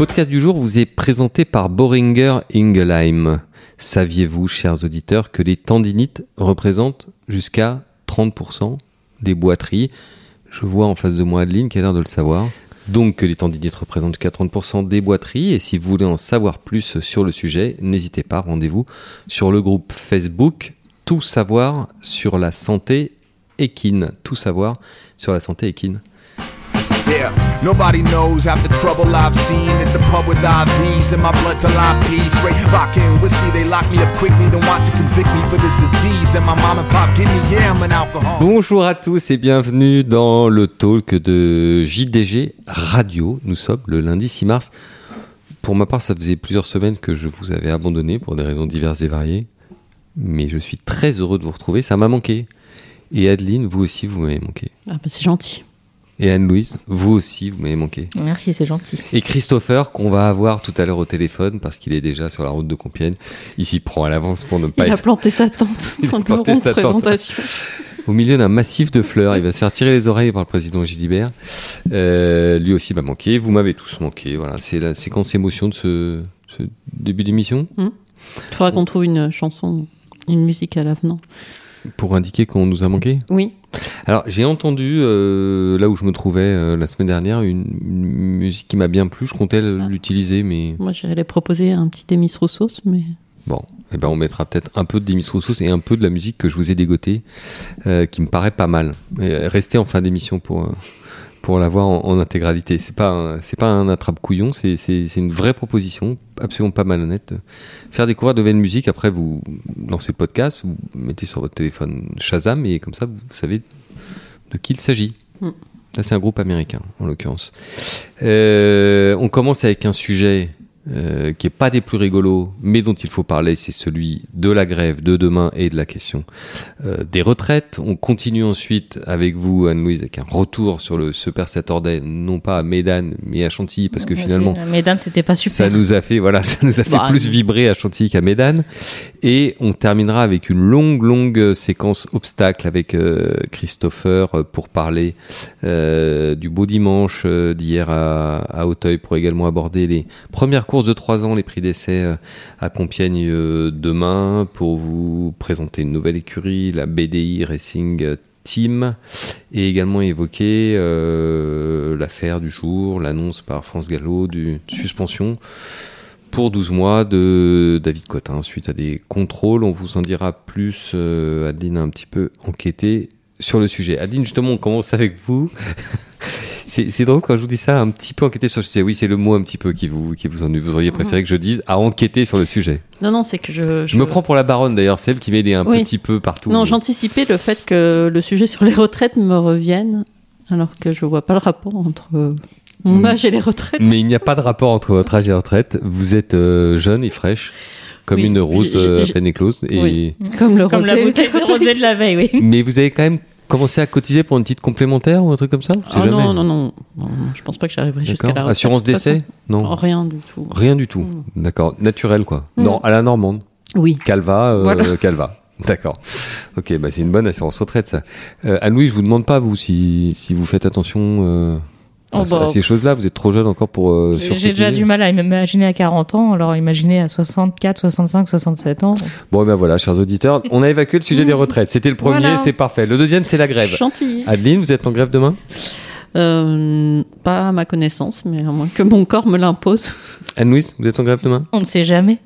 podcast du jour vous est présenté par Boringer Ingelheim. Saviez-vous, chers auditeurs, que les tendinites représentent jusqu'à 30% des boiteries? Je vois en face de moi Adeline qui a l'air de le savoir. Donc que les tendinites représentent jusqu'à 30% des boiteries. Et si vous voulez en savoir plus sur le sujet, n'hésitez pas, rendez-vous sur le groupe Facebook Tout savoir sur la santé équine. Tout savoir sur la santé équine. Yeah, nobody knows half the trouble I've seen at the pub with IVs and my blood till I pee. Straight vodka and whiskey, they lock me up quickly, don't want to convict me for this disease. And my mom and pop give me yeah, I'm an alcohol. Bonjour à tous et bienvenue dans le talk de JDG Radio. Nous sommes le lundi 6 mars. Pour ma part, ça faisait plusieurs semaines que je vous avais abandonné pour des raisons diverses et variées. Mais je suis très heureux de vous retrouver. Ça m'a manqué. Et Adeline, vous aussi, vous m'avez manqué. Ah bah c'est gentil. Et Anne-Louise, vous aussi, vous m'avez manqué. Merci, c'est gentil. Et Christopher, qu'on va avoir tout à l'heure au téléphone, parce qu'il est déjà sur la route de Compiègne. Il s'y prend à l'avance pour ne pas il a planté sa tente il a planté sa présentation. Au milieu d'un massif de fleurs, il va se faire tirer les oreilles par le président Gilibert. Euh, lui aussi m'a manqué. Vous m'avez tous manqué. Voilà, c'est la séquence émotion de ce, ce début d'émission. Il faudra qu'on trouve une chanson, une musique à l'avenant. Pour indiquer qu'on nous a manqué Oui. Alors j'ai entendu euh, là où je me trouvais euh, la semaine dernière une, une musique qui m'a bien plu. Je comptais Ah. l'utiliser, mais Moi, j'allais proposer un petit Demis Roussos, mais bon, eh ben on mettra peut-être un peu de Demis Roussos et un peu de la musique que je vous ai dégoté, euh, qui me paraît pas mal. Restez en fin d'émission pour pour l'avoir en, en intégralité. C'est pas c'est pas un attrape couillon, c'est une vraie proposition, absolument pas malhonnête. Faire découvrir de nouvelles musiques. Après vous lancez le podcast, vous mettez sur votre téléphone Shazam et comme ça vous savez de qui il s'agit. Mm. Là, c'est un groupe américain, en l'occurrence. Euh, on commence avec un sujet euh, qui est pas des plus rigolos, mais dont il faut parler, c'est celui de la grève de demain et de la question euh, des retraites. On continue ensuite avec vous, Anne-Louise, avec un retour sur le Super Saturday, non pas à Médane, mais à Chantilly, parce que finalement, Mesdames, c'était pas super. ça nous a fait, voilà, ça nous a fait Bah, plus vibrer à Chantilly qu'à Médane. Et on terminera avec une longue, longue séquence obstacle avec euh, Christopher euh, pour parler euh, du beau dimanche d'hier à, à Auteuil pour également aborder les premières courses de 3 ans, les prix d'essai à Compiègne demain pour vous présenter une nouvelle écurie, la BDI Racing Team et également évoquer l'affaire du jour, l'annonce par France Gallo d'une suspension pour 12 mois de David Cotin suite à des contrôles. On vous en dira plus. Euh, Adeline a un petit peu enquêté sur le sujet. Adeline, justement, on commence avec vous. C'est drôle quand je vous dis ça, un petit peu enquêter sur le sujet. Oui, c'est le mot un petit peu qui vous, qui vous, en, vous auriez préféré que je dise, à enquêter sur le sujet. non, non, c'est que je. Je me prends pour la baronne d'ailleurs, celle qui m'aidait un Oui. petit peu partout. Non, j'anticipais le fait que le sujet sur les retraites me revienne, alors que je vois pas le rapport entre mon Mm. âge et les retraites. Mais il n'y a pas de rapport entre votre âge et retraite. Vous êtes euh, jeune et fraîche, comme Oui. une rose euh, à peine éclose. Et... Oui. Comme le Comme la rosé. bouteille de rosé de la veille, oui. Mais vous avez quand même commencé à cotiser pour une petite complémentaire ou un truc comme ça? C'est Ah jamais. non, non, non, non, je pense pas que j'arriverai jusqu'à la retraite. Assurance décès? Non. Rien du tout. Rien du tout. Mm. D'accord. Naturel, quoi. Mm. Non, à la normande. Oui. Calva, euh, Voilà. Calva. D'accord. Ok, bah c'est une bonne assurance retraite, ça. Euh, Anne-Louis, je vous demande pas, vous, si, si vous faites attention euh, Oh, bah. ces choses-là. Vous êtes trop jeune encore pour euh, J'ai déjà du mal à m'imaginer à 40 ans, alors imaginez à 64, 65, 67 ans. Bon, ben voilà, chers auditeurs, on a évacué le sujet des retraites. C'était le premier, Voilà. c'est parfait. Le deuxième, c'est la grève. Chantilly. Adeline, vous êtes en grève demain? Euh, pas à ma connaissance, mais à moins que mon corps me l'impose. Anne-Louise, vous êtes en grève demain? On ne sait jamais.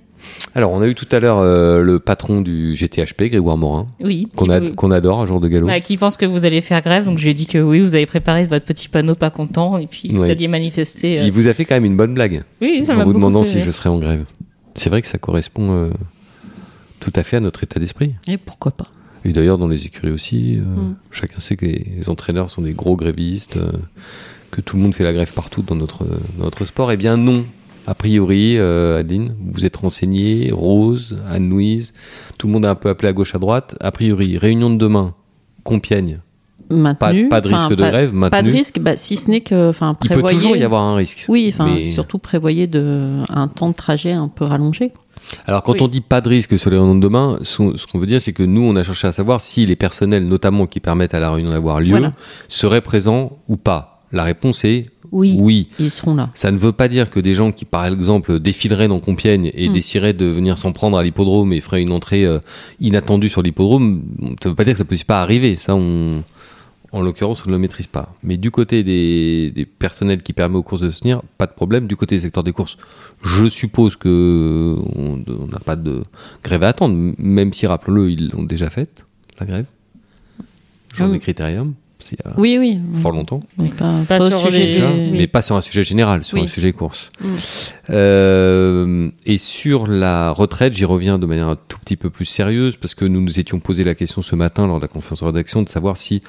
Alors, on a eu tout à l'heure euh, le patron du GTHP, Grégoire Morin, Oui. qu'on Qui- a- qu'on adore, un jour de galop. bah, qui pense que vous allez faire grève, donc je lui ai dit que oui, vous avez préparé votre petit panneau pas content, et puis vous Oui. alliez manifester. euh. Il vous a fait quand même une bonne blague Oui, ça en m'a vous demandant fait si je serais en grève. C'est vrai que ça correspond euh, tout à fait à notre état d'esprit. Et pourquoi pas Et d'ailleurs, dans les écuries aussi, euh, Mm. chacun sait que les, les entraîneurs sont des gros grévistes, euh, que tout le monde fait la grève partout dans notre, dans notre sport. Eh bien, non. A priori, euh, Adeline, vous êtes renseigné, Rose, Anne-Louise, tout le monde a un peu appelé à gauche, à droite. A priori, réunion de demain, Compiègne, pas, Maintenu. pas de risque de pas- grève, Pas de maintenu. risque, bah, si ce n'est que, enfin, Il peut prévoyez. toujours y avoir un risque. Oui, enfin, Mais- surtout prévoyez de, un temps de trajet un peu rallongé. Alors quand Oui. on dit pas de risque sur les réunions de demain, ce ce qu'on veut dire c'est que nous on a cherché à savoir si les personnels notamment qui permettent à la réunion d'avoir lieu Voilà. seraient présents ou pas. La réponse est Oui, oui. ils seront là. Ça ne veut pas dire que des gens qui, par exemple, défileraient dans Compiègne et Mm. décideraient de venir s'en prendre à l'hippodrome et feraient une entrée euh, inattendue sur l'hippodrome, ça ne veut pas dire que ça ne puisse pas arriver. Ça, on, en l'occurrence, on ne le maîtrise pas. Mais du côté des, des personnels qui permettent aux courses de se tenir, pas de problème. Du côté des secteurs des courses, je suppose que on n'a pas de grève à attendre, même si, rappelons-le, ils l'ont déjà faite, la grève. Ah oui. des critériums, il y a Oui, oui. fort longtemps. Mais pas, Pas pas au sur sujet les- des- Déjà, oui. mais pas sur un sujet général, sur Oui. un sujet course. Mm. Euh, et sur la retraite, j'y reviens de manière un tout petit peu plus sérieuse parce que nous nous étions posé la question ce matin lors de la conférence de rédaction de savoir si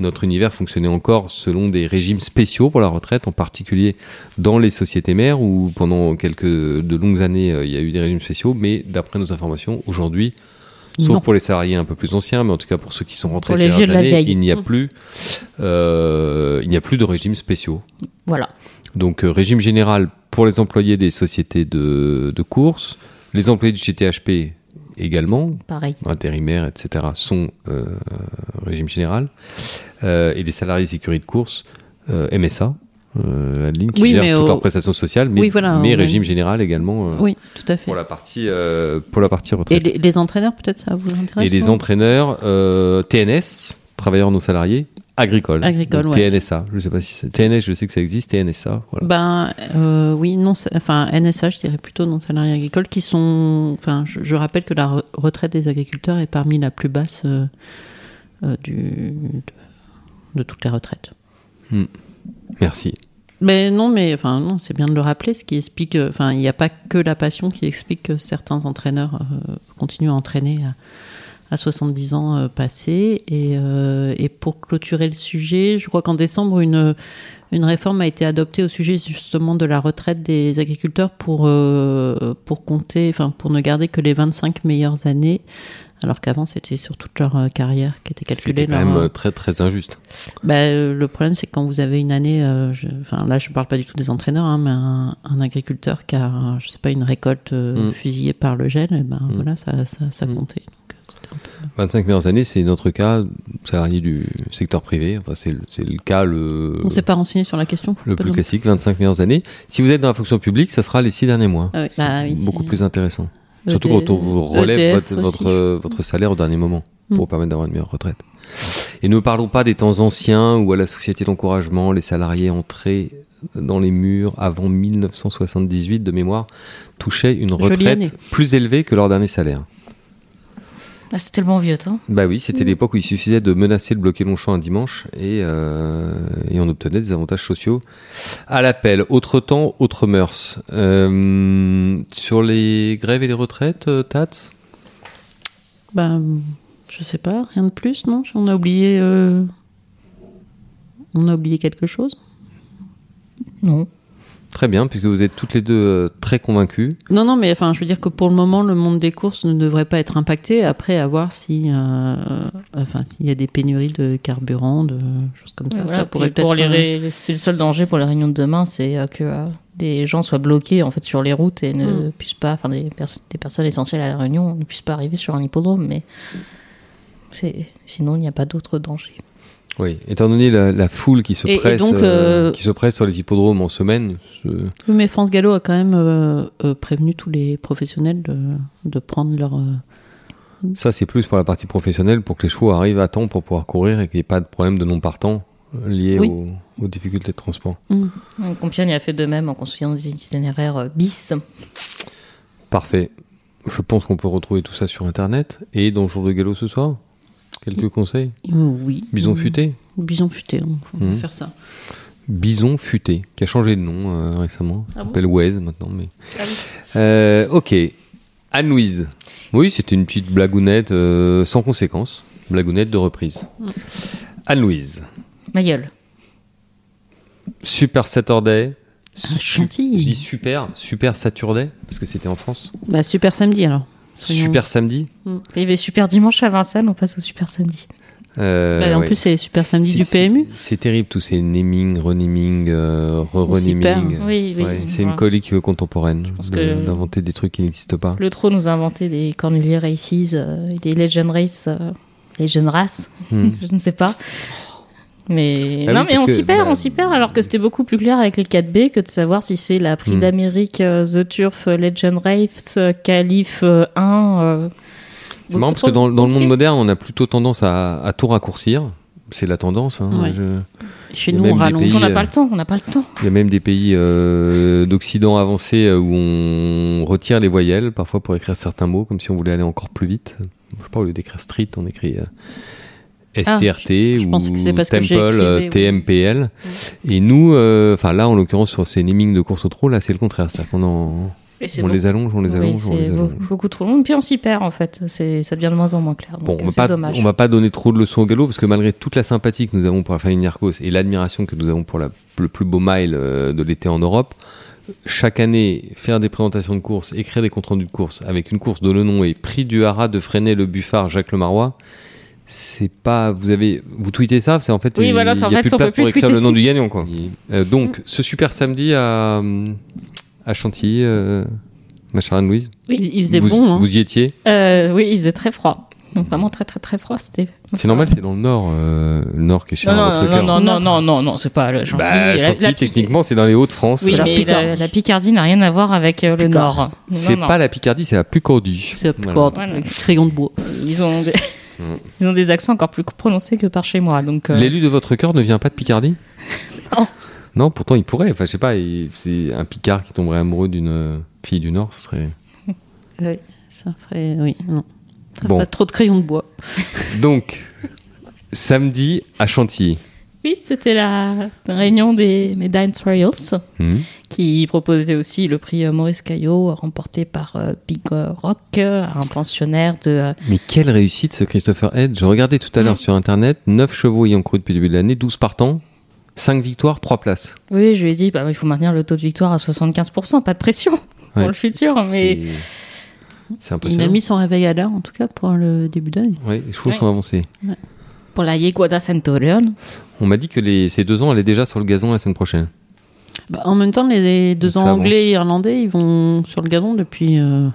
notre univers fonctionnait encore selon des régimes spéciaux pour la retraite, en particulier dans les sociétés mères où pendant quelques de longues années euh, il y a eu des régimes spéciaux, mais d'après nos informations, aujourd'hui, sauf Non. pour les salariés un peu plus anciens, mais en tout cas pour ceux qui sont rentrés ces de dernières années, il n'y a Mm. plus, euh, il n'y a plus de régimes spéciaux. Voilà. Donc euh, régime général pour les employés des sociétés de, de course, les employés du GTHP également, Pareil. intérimaires, etc., sont euh, régime général, Euh, et les salariés sécurité de course, euh, MSA, euh, Adeline, qui Oui, mais toutes leurs prestations sociales, mais, Oui, voilà, mais régime général également euh, Oui, tout à fait. pour, la partie, euh, pour la partie Et retraite. les, les entraîneurs, peut-être, ça vous intéresse Et les entraîneurs, euh, TNS, travailleurs non salariés, agricoles. Agricoles, Donc, ouais. TNSA, je sais pas si c'est TNS, je sais que ça existe, TNSA, voilà. Ben euh, oui, non, enfin NSA, je dirais plutôt non salariés agricoles, qui sont. Enfin, je, je rappelle que la re- retraite des agriculteurs est parmi la plus basse euh, euh, du, de, de toutes les retraites. Merci. Mais non, mais enfin non, c'est bien de le rappeler, ce qui explique. euh, Enfin, il n'y a pas que la passion qui explique que certains entraîneurs euh, continuent à entraîner à, à 70 ans euh, passés. Et, et pour clôturer le sujet, je crois qu'en décembre, une une réforme a été adoptée au sujet justement de la retraite des agriculteurs pour pour compter, enfin pour ne garder que les 25 meilleures années. Alors qu'avant, c'était sur toute leur euh, carrière qui était calculée. C'était quand leur- même euh, très très injuste. bah, euh, le problème, c'est que quand vous avez une année, euh, je- enfin là, je parle pas du tout des entraîneurs, hein, mais un, un agriculteur qui a, je sais pas, une récolte euh, Mm. fusillée par le gel, et ben Mm. voilà, ça, ça, ça Mm. comptait. Donc, euh, c'était un peu- 25 meilleures années, c'est notre cas, salarié du secteur privé. Enfin, c'est le, c'est le cas le, On s'est pas renseigné sur la question. le plus classique, 25 meilleures années. Si vous êtes dans la fonction publique, ça sera les six derniers mois. Ah oui. Bah oui, Beaucoup plus intéressant. Surtout quand on vous relève EDF votre, aussi. votre, votre salaire au dernier moment pour Mm. vous permettre d'avoir une meilleure retraite. Et ne parlons pas des temps anciens où à la société d'encouragement, les salariés entrés dans les murs avant 1978 de mémoire touchaient une retraite plus élevée que leur dernier salaire. Ah, c'est tellement vieux, toi. Bah oui, c'était l'époque où il suffisait de menacer de bloquer Longchamp un dimanche et, euh, et on obtenait des avantages sociaux à l'appel. Autre temps, autre mœurs. Euh, sur les grèves et les retraites, euh, Tats? Bah, je sais pas, rien de plus, non? On a oublié, euh, on a oublié quelque chose? Non. Très bien, puisque vous êtes toutes les deux euh, très convaincues. Non, non, mais enfin, je veux dire que pour le moment, le monde des courses ne devrait pas être impacté. Après, à voir si, euh, enfin, s'il y a des pénuries de carburant, de choses comme ça. Voilà, ça pourrait pour peut-être. les euh, c'est le seul danger pour les réunions de demain, c'est euh, que euh, des gens soient bloqués en fait sur les routes et ne Mm. puissent pas, enfin des, pers- des personnes essentielles à la réunion ne puissent pas arriver sur un hippodrome, mais sinon il n'y a pas d'autre danger. Oui, étant donné la, la foule qui se, Et- et presse, donc, euh, euh, qui se presse sur les hippodromes en semaine, je- Oui, mais France Gallo a quand même euh, euh, prévenu tous les professionnels de, de prendre leur. euh, ça c'est plus pour la partie professionnelle, pour que les chevaux arrivent à temps pour pouvoir courir et qu'il n'y ait pas de problème de non-partant lié Oui. aux, aux difficultés de transport. Donc, Compiègne a fait de même en construisant des itinéraires bis. Parfait. Je pense qu'on peut retrouver tout ça sur Internet. Et dans le jour de galop ce soir, quelques conseils? Euh, oui. Bison Hmm. futé? Bison futé, on va Mhm. faire ça. Bison futé, qui a changé de nom euh, récemment. Ah bon? s'appelle Waze maintenant. Mais... Ah oui. Euh, ok. Anne-Louise. Oui, c'était une petite blagounette euh, sans conséquence. Blagounette de reprise. Mm. Anne-Louise. Ma gueule. Super Saturday. Ah, Su- Chantilly. Je dis super, super Saturday, parce que c'était en France. Bah, super samedi alors. Soyons- Super samedi. Il y avait super dimanche à Vincennes, on passe au super samedi. Euh, Bah, en ouais. plus, c'est les super samedi du PMU. C'est terrible tous ces naming, renaming, euh, re-renaming. Oui, oui. Ouais, c'est une colique contemporaine pense de- d'inventer des trucs qui n'existent pas. Le trot nous a inventé des Cornulier Races euh, des Legend Race, euh, Legend Race, Hmm. je ne sais pas. Mais Ah non, oui, mais on s'y perd, bah, on s'y perd, alors que c'était beaucoup plus clair avec les 4B que de savoir si c'est la Prix Hmm. d'Amérique, euh, The Turf, euh, Legend Race, euh, Calif euh, 1. euh, C'est marrant parce que dans, dans le monde moderne, on a plutôt tendance à, à tout raccourcir. C'est la tendance. hein. Ouais. Je- Chez nous, on des rallonge. Qu'on n'a pas le temps, on n'a pas le temps. Il y a même des pays euh, d'Occident avancé où on retire les voyelles, parfois pour écrire certains mots, comme si on voulait aller encore plus vite. Je sais pas, au lieu d'écrire street, on écrit euh, STRT je ou Temple, écrivé, euh, ouais. TMPL. Et nous, euh, enfin là, en l'occurrence, sur ces namings de course au trot, là, c'est le contraire. C'est-à-dire qu'on en- Et c'est on les allonge, on les oui, allonge, on c'est les allonge. beaucoup trop long. Puis on s'y perd en fait, c'est, ça devient de moins en moins clair. Bon, on euh, va pas, dommage. on va pas donner trop de leçons au galop parce que malgré toute la sympathie que nous avons pour la famille Nierkos et l'admiration que nous avons pour la- le plus beau mile de l'été en Europe, chaque année, faire des présentations de course, écrire des comptes rendus de course avec une course dont le nom est Prix du Haras de freiner le buffard Jacques Le Marois, c'est pas. Vous avez. Vous tweetez ça C'est en fait. Oui, il voilà, n'y c'est a en fait, plus de place plus pour écrire tweeter. le nom du gagnant, quoi. Euh, donc, ce super samedi à, à Chantilly, euh, ma chère Anne-Louise. Il, il faisait vous, bon. Hein. vous y étiez? Euh, oui, il faisait très froid. Donc, vraiment très très très froid. C'était. C'est normal, c'est dans le nord, euh, le nord qui est cher Non, à non, votre non, cœur. non, non, non, non, non, c'est pas le Chantilly. Bah, La- Chantilly, la techniquement, c'est dans les Hauts-de-France. Oui, la mais la, Picardie. la Picardie n'a rien à voir avec euh, le Picard. Nord. C'est pas la Picardie, c'est la Pucordie. C'est la plus Voilà. Voilà. avec crayon de bois. Ils ont des... Ils ont des accents encore plus prononcés que par chez moi. Donc, euh, L'élu de votre cœur ne vient pas de Picardie Non. Non, pourtant il pourrait. Enfin, je sais pas, il- c'est un Picard qui tomberait amoureux d'une euh, fille du Nord, ce serait. Ouais, ça ferait. Oui, non. Ça Bon. ferait trop de crayons de bois. Donc, samedi à Chantilly. Oui, c'était la réunion des Medallion Royals Hmm. qui proposait aussi le prix euh, Maurice Caillot remporté par euh, Big euh, Rock, euh, un pensionnaire de... euh, Mais quelle réussite ce Christopher Head. Je regardais tout à l'heure sur internet 9 chevaux ayant couru depuis le début de l'année, 12 partants, 5 victoires, 3 places. Oui, je lui ai dit, bah, il faut maintenir le taux de victoire à 75%, pas de pression pour le futur. Mais C'est- C'est Il impressionnant. a mis son réveil à l'heure, en tout cas, pour le début d'année. Ouais, les chevaux Ouais. sont avancés. Pour la Yeguada Centurion, On m'a dit que les, ces deux ans allaient déjà sur le gazon la semaine prochaine. Bah, en même temps, les deux ans anglais et irlandais, ils vont sur le gazon depuis euh,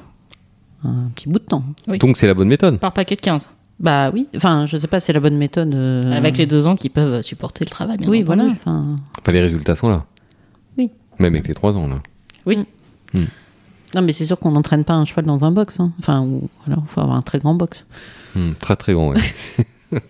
un petit bout de temps. Oui. Donc c'est la bonne méthode. par paquet de 15. Bah oui, enfin, je sais pas, c'est la bonne méthode. euh, Avec les deux ans qui peuvent supporter le travail, bien Oui, entendu. voilà. Enfin, Enfin, les résultats sont là. Oui. Même avec les 3 ans, là. non, mais c'est sûr qu'on n'entraîne pas un cheval dans un box. hein. Enfin, ou alors, faut avoir un très grand box. Hmm, très très grand, ouais.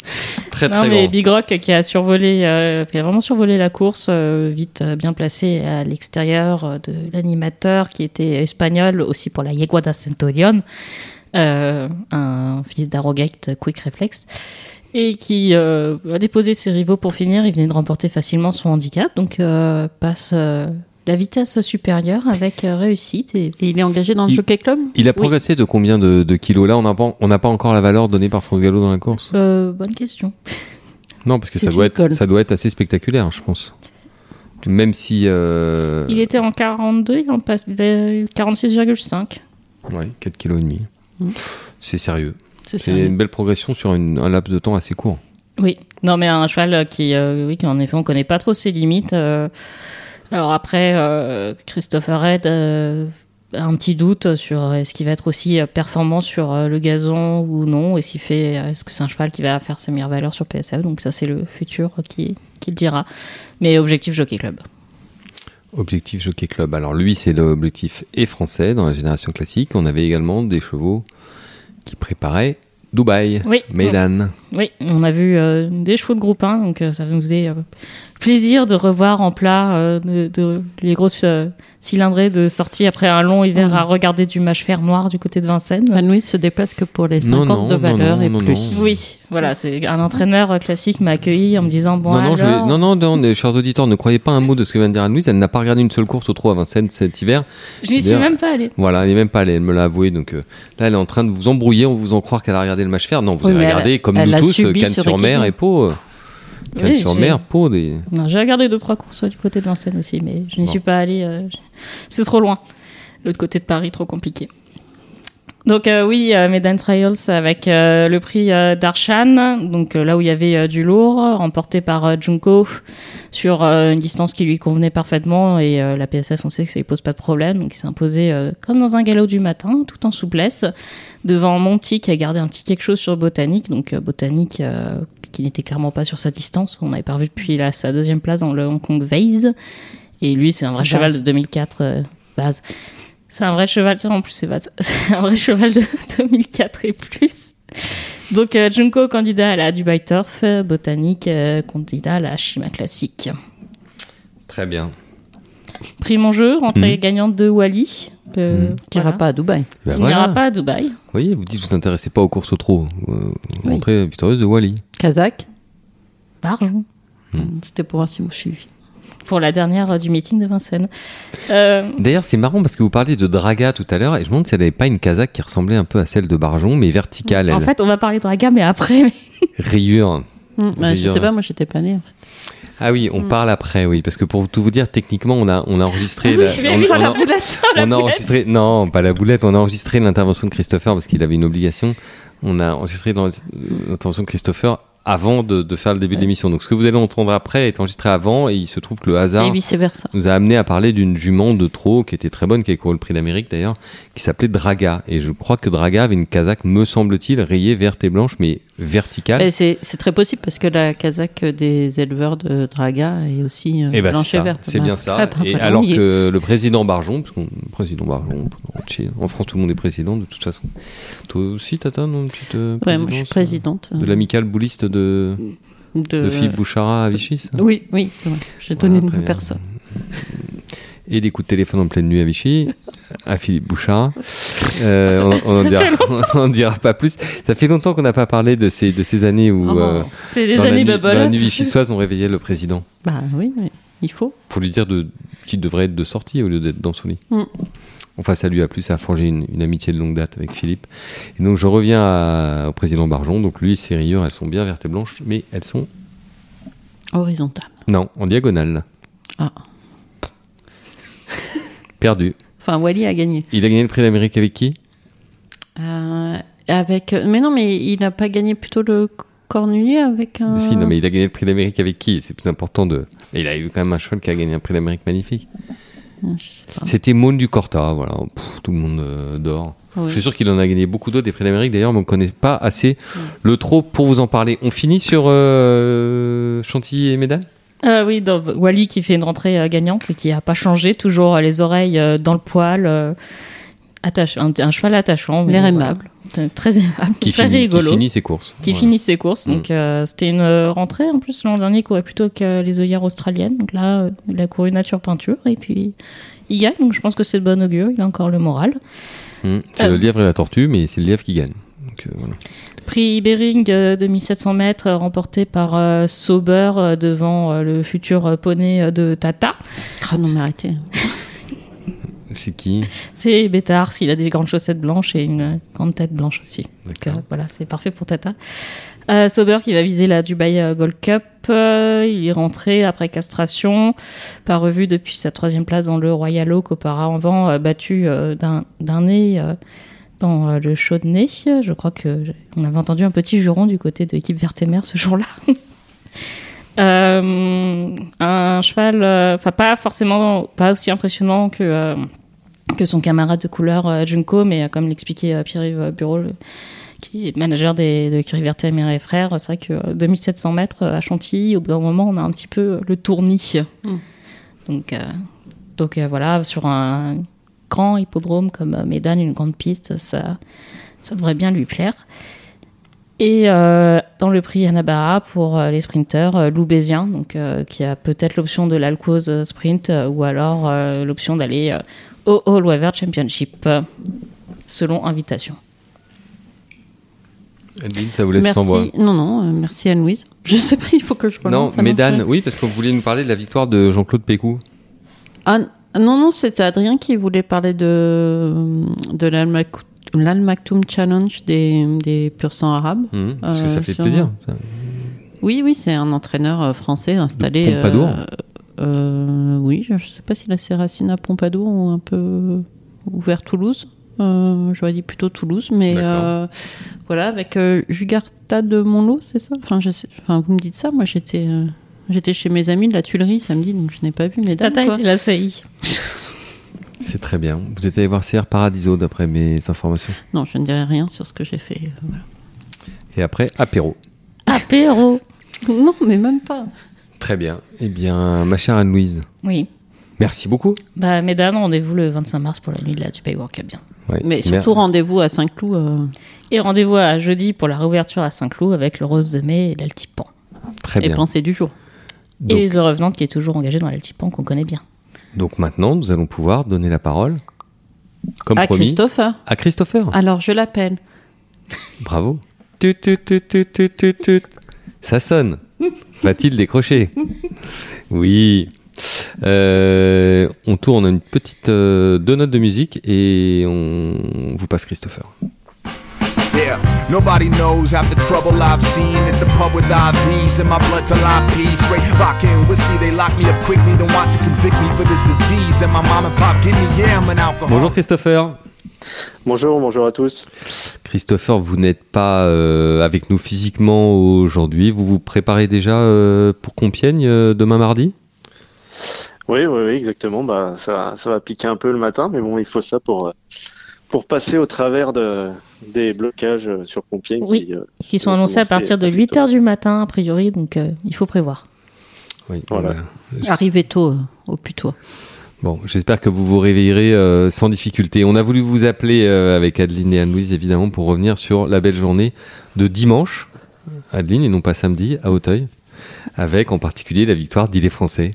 très Non, très mais grand. Big Rock qui a survolé, euh, qui a vraiment survolé la course, euh, vite euh, bien placé à l'extérieur de l'animateur qui était espagnol, aussi pour la Yeguada Centurion, euh, un fils d'Arrogate Quick Reflex, et qui a déposé ses rivaux pour finir. Il venait de remporter facilement son handicap, donc passe la vitesse supérieure avec euh, réussite. Et... Et il est engagé dans le Il- Jockey Club Il a Oui. progressé de combien de, de kilos là? On n'a pas, on pas encore la valeur donnée par France Gallo dans la course? Euh, bonne question. Non, parce que ça doit, être, colle. ça doit être assez spectaculaire, je pense. Même si. euh, Il était en 42, il en passe il a eu 46,5. Ouais, 4 kilos et demi. Mm. C'est sérieux. C'est une belle progression sur une- un laps de temps assez court. Oui, non, mais un cheval qui, euh, oui, qui en effet, on connaît pas trop ses limites. euh. Alors après, euh, Christopher Red euh, a un petit doute sur euh, est-ce qu'il va être aussi euh, performant sur euh, le gazon ou non, est-ce qu'il fait, euh, est-ce que c'est un cheval qui va faire ses meilleures valeurs sur PSF. Donc ça, c'est le futur qui, qui le dira. Mais objectif Jockey Club. Objectif Jockey Club. Alors lui, c'est l'objectif et français dans la génération classique. On avait également des chevaux qui préparaient Dubaï, Oui. Meydan. Oui, on a vu euh, des chevaux de groupe 1, donc euh, ça nous faisait euh, plaisir de revoir en plat euh, de, de- les grosses euh, cylindrées de sortie après un long hiver Mhm. à regarder du mâche fer noir du côté de Vincennes. Anne-Louise se déplace que pour les Non, 50 non, de valeur non, et non, plus. non. Oui, voilà, c'est un entraîneur euh, classique m'a accueilli en me disant bon je vais- alors, non, non, non, chers auditeurs, ne croyez pas un mot de ce que vient de dire Anne-Louise. Elle n'a pas regardé une seule course au trot à Vincennes cet hiver. je n'y suis même pas allée. Voilà, elle n'est même pas allée, elle me l'a avoué. Donc euh, là, elle est en train de vous embrouiller en vous en croire qu'elle a regardé le match faire. Non, vous Oui, avez elle- regardé, comme elle nous tous, sur Cannes-sur-Mer et Pau. J'ai- Pau, des... Non, j'ai regardé deux trois courses du côté de Vincennes aussi, mais je n'y Bon. suis pas allée. euh, c'est trop loin. L'autre côté de Paris, trop compliqué. Donc euh, oui, euh, Medan Trials avec euh, le prix d'Arshan, donc là où il y avait du lourd, remporté par Junko sur une distance qui lui convenait parfaitement et la PSF on sait que ça ne pose pas de problème, donc il s'est imposé comme dans un galop du matin, tout en souplesse, devant Monty qui a gardé un petit quelque chose sur Botanique, donc Botanique qui n'était clairement pas sur sa distance. On n'avait pas vu depuis là, sa deuxième place dans le Hong Kong Vase. Et lui, c'est un vrai cheval de 2004. euh, Vase. C'est un vrai cheval, en plus c'est Vase. C'est un vrai cheval de 2004 et plus. Donc euh, Junko, candidat à la Dubai Turf, euh, Botanique, euh, candidat à la Shima Classique. Très bien. Prix mon jeu, rentrée Mhm. gagnante de Wally. Euh, Mhm. Qui ira voilà. pas à Dubaï. Bah Qui voilà. n'ira pas à Dubaï. Vous voyez, vous dites que vous vous intéressez pas aux courses au trot. Euh, Oui. Rentrée victorieuse de Wally. Kazakh. Barjon. C'était pour voir si vous suivez. Pour la dernière euh, du meeting de Vincennes. Euh, D'ailleurs, c'est marrant parce que vous parliez de Draga tout à l'heure et je me demande si elle n'avait pas une casaque qui ressemblait un peu à celle de Barjon, mais verticale, elle. en fait, on va parler de Draga, mais après. mais- Rayure. Hum, bah, je D'ailleurs. sais pas, moi j'étais pas née. en fait. Ah oui, on parle après, oui, parce que pour tout vous dire, techniquement, on a, on a enregistré. la- on- la boulette, on a enregistré, non, pas la boulette, on a enregistré l'intervention de Christopher parce qu'il avait une obligation. On a enregistré dans l'intervention de Christopher avant de, de faire le début de l'émission. Donc ce que vous allez entendre après est enregistré avant et il se trouve que le hasard Et vice versa. nous a amené à parler d'une jument de trop qui était très bonne, qui a couru le prix d'Amérique d'ailleurs, qui s'appelait Draga. Et je crois que Draga avait une casaque, me semble-t-il, rayée verte et blanche, mais verticale. Et C'est très possible parce que la Kazakh des éleveurs de Draga est aussi euh, Eh ben, blanche et ça, verte. c'est bien ça. ah, bah, et voilà, alors que le président Barjon, parce qu'on président Barjon, en France tout le monde est président de toute façon. Toi aussi, Tata, non, petite euh, Ouais, moi je suis présidente euh, euh, de l'amicale bouliste de, de, de Philippe Bouchara à Vichy, ça? Oui, oui, c'est vrai. J'ai donné Voilà, de personne. et des coups de téléphone en pleine nuit à Vichy, à Philippe Bouchard. Euh, on, on en ça dira, pas plus. Ça fait longtemps qu'on n'a pas parlé de ces, de ces années où, Oh. euh, C'est des dans, la années nuit, dans la nuit vichysoise, on réveillait le président Bah oui, il faut. pour lui dire de, qu'il devrait être de sortie au lieu d'être dans son lit. Mm. Enfin, ça lui a plu, ça a forgé une, une amitié de longue date avec Philippe. Et donc, je reviens à- au président Barjon. Donc, lui, ses rayures, elles sont bien vertes et blanches, mais elles sont, Horizontal. non, en diagonale. Ah. Perdu. Enfin, Wally a gagné. Il a gagné le prix d'Amérique avec qui? Euh, avec, mais non, mais il n'a pas gagné plutôt le Cornulier avec un. Si, non, mais il a gagné le prix d'Amérique avec qui? C'est plus important de. Et il a eu quand même un cheval qui a gagné un prix d'Amérique magnifique. Je sais pas. C'était Maune du Corta, voilà. Pff, tout le monde euh, dort. Je suis sûr qu'il en a gagné beaucoup d'autres des prix d'Amérique d'ailleurs, mais on ne connaît pas assez le trop pour vous en parler. On finit sur euh, Chantilly et Médaille Euh, oui, donc, Wally qui fait une rentrée euh, gagnante et qui n'a pas changé, toujours euh, les oreilles euh, dans le poil, euh, attache, un, un cheval attachant. L'air aimable. Très aimable, qui très finit, qui rigolo. finit ses courses. qui Voilà. finit ses courses. Mm. Donc euh, c'était une rentrée en plus l'an dernier il courait plutôt que les œillères australiennes. Donc là euh, il a couru nature peinture et puis il gagne. Donc je pense que c'est de bon augure. Il a encore le moral. Hum, C'est Euh. le lièvre et la tortue, mais c'est le lièvre qui gagne. Donc, euh, voilà. Prix Bering euh, de 1700 mètres euh, remporté par euh, Sauber euh, devant euh, le futur euh, poney de Tata. Ah non, mais arrêtez. C'est qui? C'est Bétard, il a des grandes chaussettes blanches et une grande tête blanche aussi. Donc euh, D'accord. voilà, c'est parfait pour Tata. Euh, Sauber qui va viser la Dubai Gold Cup. Euh, il est rentré après castration, pas revu depuis sa troisième place dans le Royal Oak auparavant, battu euh, d'un d'un nez euh, dans euh, le chaud de nez. Je crois que on avait entendu un petit juron du côté de l'équipe Vertemer ce jour-là. Euh, un cheval, euh, enfin pas forcément, pas aussi impressionnant que euh, que son camarade de couleur Junko, mais comme l'expliquait Pierre-Yves Bureau, le- qui est manager des, de Curie Vertemer et Frères, c'est vrai que euh, 2700 mètres à Chantilly, au bout d'un moment, on a un petit peu le tournis. Mm. Donc, donc voilà, sur un grand hippodrome comme euh, Médane, une grande piste, ça, ça devrait bien lui plaire. Et euh, dans le prix Anabara pour euh, les sprinteurs, euh, Lou Bézien, donc, euh, qui a peut-être l'option de l'Alcose euh, Sprint euh, ou alors euh, l'option d'aller euh, au All Weather Championship, euh, selon invitation. Edwin, ça vous laisse sans voix. Merci. Non, non, euh, merci Anne-Louise. Je sais pas, il faut que je Non, relance. ça Médane, oui, parce qu'on voulait nous parler de la victoire de Jean-Claude Pécou. Ah, non, non, c'était Adrien qui voulait parler de, de l'Al-Mak- l'Al-Maktoum Challenge des, des pur sang arabes. Hum, parce que Euh, ça fait plaisir. Oui, oui, c'est un entraîneur euh, français installé. De Pompadour euh, euh, oui, je ne sais pas s'il a ses racines à Pompadour ou un peu ouvert Toulouse. J'aurais dit plutôt Toulouse, mais voilà, avec Jugarta de Montlot, c'est ça? Enfin, je sais, enfin, vous me dites ça, moi j'étais j'étais chez mes amis de la Tuilerie samedi, donc je n'ai pas vu mes dames. Tata quoi. était la CI. C'est très bien. Vous êtes allé voir CR Paradiso, d'après mes informations. Non, je ne dirai rien sur ce que j'ai fait. euh, voilà. Et après, apéro. Apéro. Non, mais même pas. Très bien. Eh bien, ma chère Anne-Louise, Oui. merci beaucoup. Bah, mesdames, rendez-vous le 25 mars pour la nuit de la du Paywork bien. Ouais. Mais surtout, rendez-vous à Saint-Cloud. euh, Et rendez-vous à jeudi pour la réouverture à Saint-Cloud avec le Rose de Mai et l'Altipan. Très et bien. pensée du jour. Donc, Et The Revenant qui est toujours engagé dans l'Altipan qu'on connaît bien. donc maintenant, nous allons pouvoir donner la parole, comme À promis, Christopher. à Christopher. Alors, je l'appelle. Bravo. Tut, tut, tut, tut, tut, tut, tut. Ça sonne. Va-t-il décrocher? Oui. Euh, on tourne une petite euh, deux notes de musique et on vous passe Christopher. Yeah, nobody knows half the trouble I've seen at the pub with IVs and my blood till I pee. Straight vodka and whiskey, they lock me up quickly, then want to convict me for this disease. And my mom and pop give me yam and alcohol. Bonjour Christopher. Bonjour, bonjour à tous. Christopher, vous n'êtes pas euh, avec nous physiquement aujourd'hui. Vous vous préparez déjà euh, pour Compiègne euh, demain mardi? Oui, oui, oui, exactement. Bah, ça, ça va piquer un peu le matin, mais bon, il faut ça pour, euh, pour passer au travers de, des blocages euh, sur Compiègne. Oui. qui, euh, Qui sont annoncés à partir de assez 8 tôt. h du matin, a priori, donc euh, il faut prévoir. Oui. Voilà. bah, Arrivez tôt euh, au putois. Bon, j'espère que vous vous réveillerez euh, sans difficulté. On a voulu vous appeler euh, avec Adeline et Anne-Louise, évidemment, pour revenir sur la belle journée de dimanche, Adeline, et non pas samedi, à Auteuil, avec en particulier la victoire d'Île Français.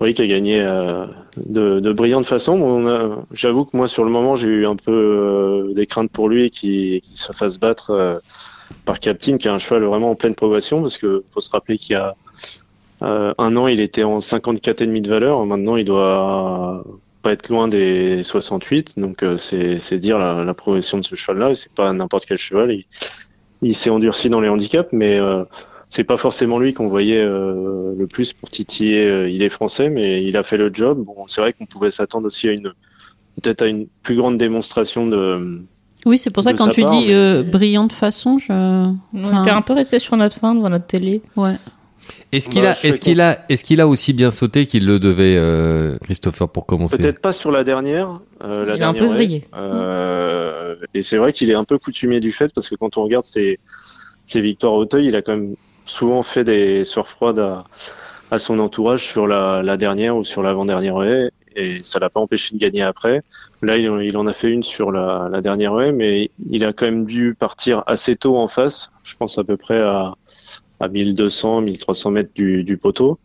Oui, qui a gagné euh, de, de brillante façon. J'avoue que moi, sur le moment, j'ai eu un peu euh, des craintes pour lui qu'il qu'il se fasse battre euh, par Captain, qui est un cheval vraiment en pleine progression, parce que faut se rappeler qu'il y a euh, un an, il était en 54,5 de valeur. Maintenant, il doit pas être loin des 68. Donc, euh, c'est c'est dire la, la progression de ce cheval-là. Et c'est pas n'importe quel cheval. Il, il s'est endurci dans les handicaps, mais euh, c'est pas forcément lui qu'on voyait euh, le plus pour titiller. euh, il est français, mais il a fait le job. Bon, c'est vrai qu'on pouvait s'attendre aussi à une peut-être à une plus grande démonstration de. Oui, c'est pour ça que quand tu part, dis mais- euh, brillante façon, je. On Enfin, était un peu resté sur notre fin devant notre télé. Ouais. Est-ce qu'il Bah, a, je fais est-ce qu'il a, est-ce qu'il a aussi bien sauté qu'il le devait, euh, Christopher, pour commencer? Peut-être pas sur la dernière. euh, la Il a un dernière peu vrillé. Euh, et c'est vrai qu'il est un peu coutumier du fait parce que quand on regarde ses, ses victoires au Auteuil, il a quand même souvent fait des soirs froides à, à son entourage sur la, la dernière ou sur l'avant-dernière haie et ça l'a pas empêché de gagner après. Là, il, en- il en a fait une sur la, la dernière haie, mais il a quand même dû partir assez tôt en face. Je pense à peu près à, à 1200, 1300 mètres du, du poteau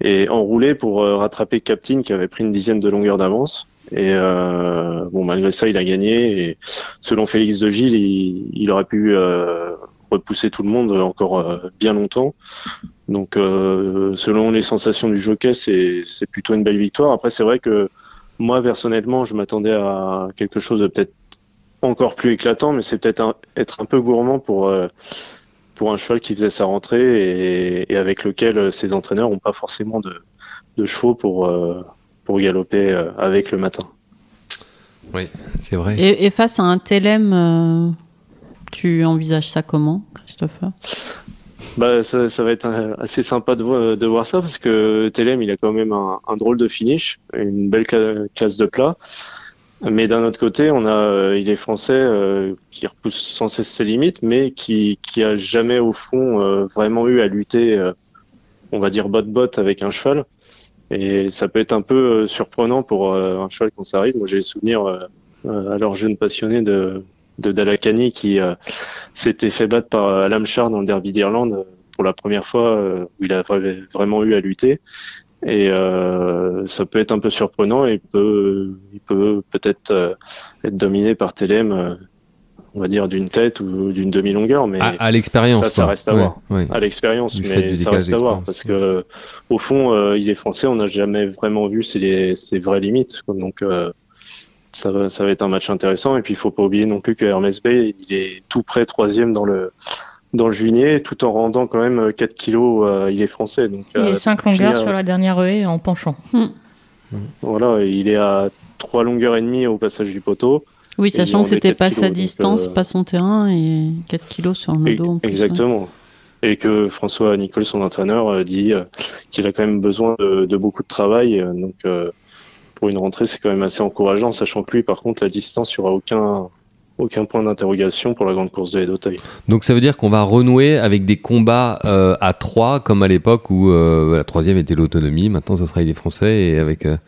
et enroulé pour euh, rattraper Captain qui avait pris une dizaine de longueur d'avance. Et euh, bon, malgré ça, il a gagné. Et selon Félix de Gilles, il, il aurait pu euh, repousser tout le monde encore euh, bien longtemps. Donc, euh, selon les sensations du jockey, c'est c'est plutôt une belle victoire. Après, c'est vrai que moi, personnellement, je m'attendais à quelque chose de peut-être encore plus éclatant, mais c'est peut-être être un peu gourmand pour euh, pour un cheval qui faisait sa rentrée et, et avec lequel euh, ses entraîneurs n'ont pas forcément de, de chevaux pour euh, pour galoper euh, avec le matin. Oui, c'est vrai. Et, et face à un TLM, euh, tu envisages ça comment, Christopher? Bah, ça, va être euh, assez sympa de, vo- de voir ça parce que Telem, il a quand même un, drôle de finish, une belle cla- classe de plat. Mais d'un autre côté, on a, euh, il est français euh, qui repousse sans cesse ses limites, mais qui, qui a jamais au fond vraiment eu à lutter, on va dire bot bot avec un cheval. Et ça peut être un peu surprenant pour un cheval quand ça arrive. Moi, j'ai le souvenir, alors jeune passionné de, de Dalakani qui euh, s'était fait battre par euh, Alamchar dans le derby d'Irlande euh, pour la première fois où il a vra- vraiment eu à lutter. Et euh, ça peut être un peu surprenant et il peut, il peut peut-être euh, être dominé par Telem, euh, on va dire d'une tête ou d'une demi-longueur, mais À, à l'expérience. ça, ça reste à Ouais, voir. ouais. à l'expérience, mais ça reste à voir parce que au fond, euh, il est français, on n'a jamais vraiment vu ses, ses vraies limites. quoi. Donc euh, ça va, ça va être un match intéressant. Et puis il faut pas oublier non plus que Hermès Bay, il est tout près troisième dans le dans le juillet, tout en rendant quand même 4 kilos. euh, il est français, donc Il y euh, a 5 finir- longueurs sur la dernière haie en penchant. Voilà, il est à trois longueurs et demie au passage du poteau. Oui, sachant que c'était 4 pas kilos, sa distance, euh, pas son terrain et 4 kilos sur le Et- dos en plus. ouais. Exactement. Et que François Nicole, son entraîneur, euh, dit euh, qu'il a quand même besoin de, de beaucoup de travail. euh, Donc, euh, pour une rentrée, c'est quand même assez encourageant, sachant que lui, par contre, la distance, il n'y aura aucun, aucun point d'interrogation pour la grande course de d'Auteuil. Donc ça veut dire qu'on va renouer avec des combats euh, à trois, comme à l'époque où euh, la troisième était l'autonomie. Maintenant, ça sera avec les Français et avec euh,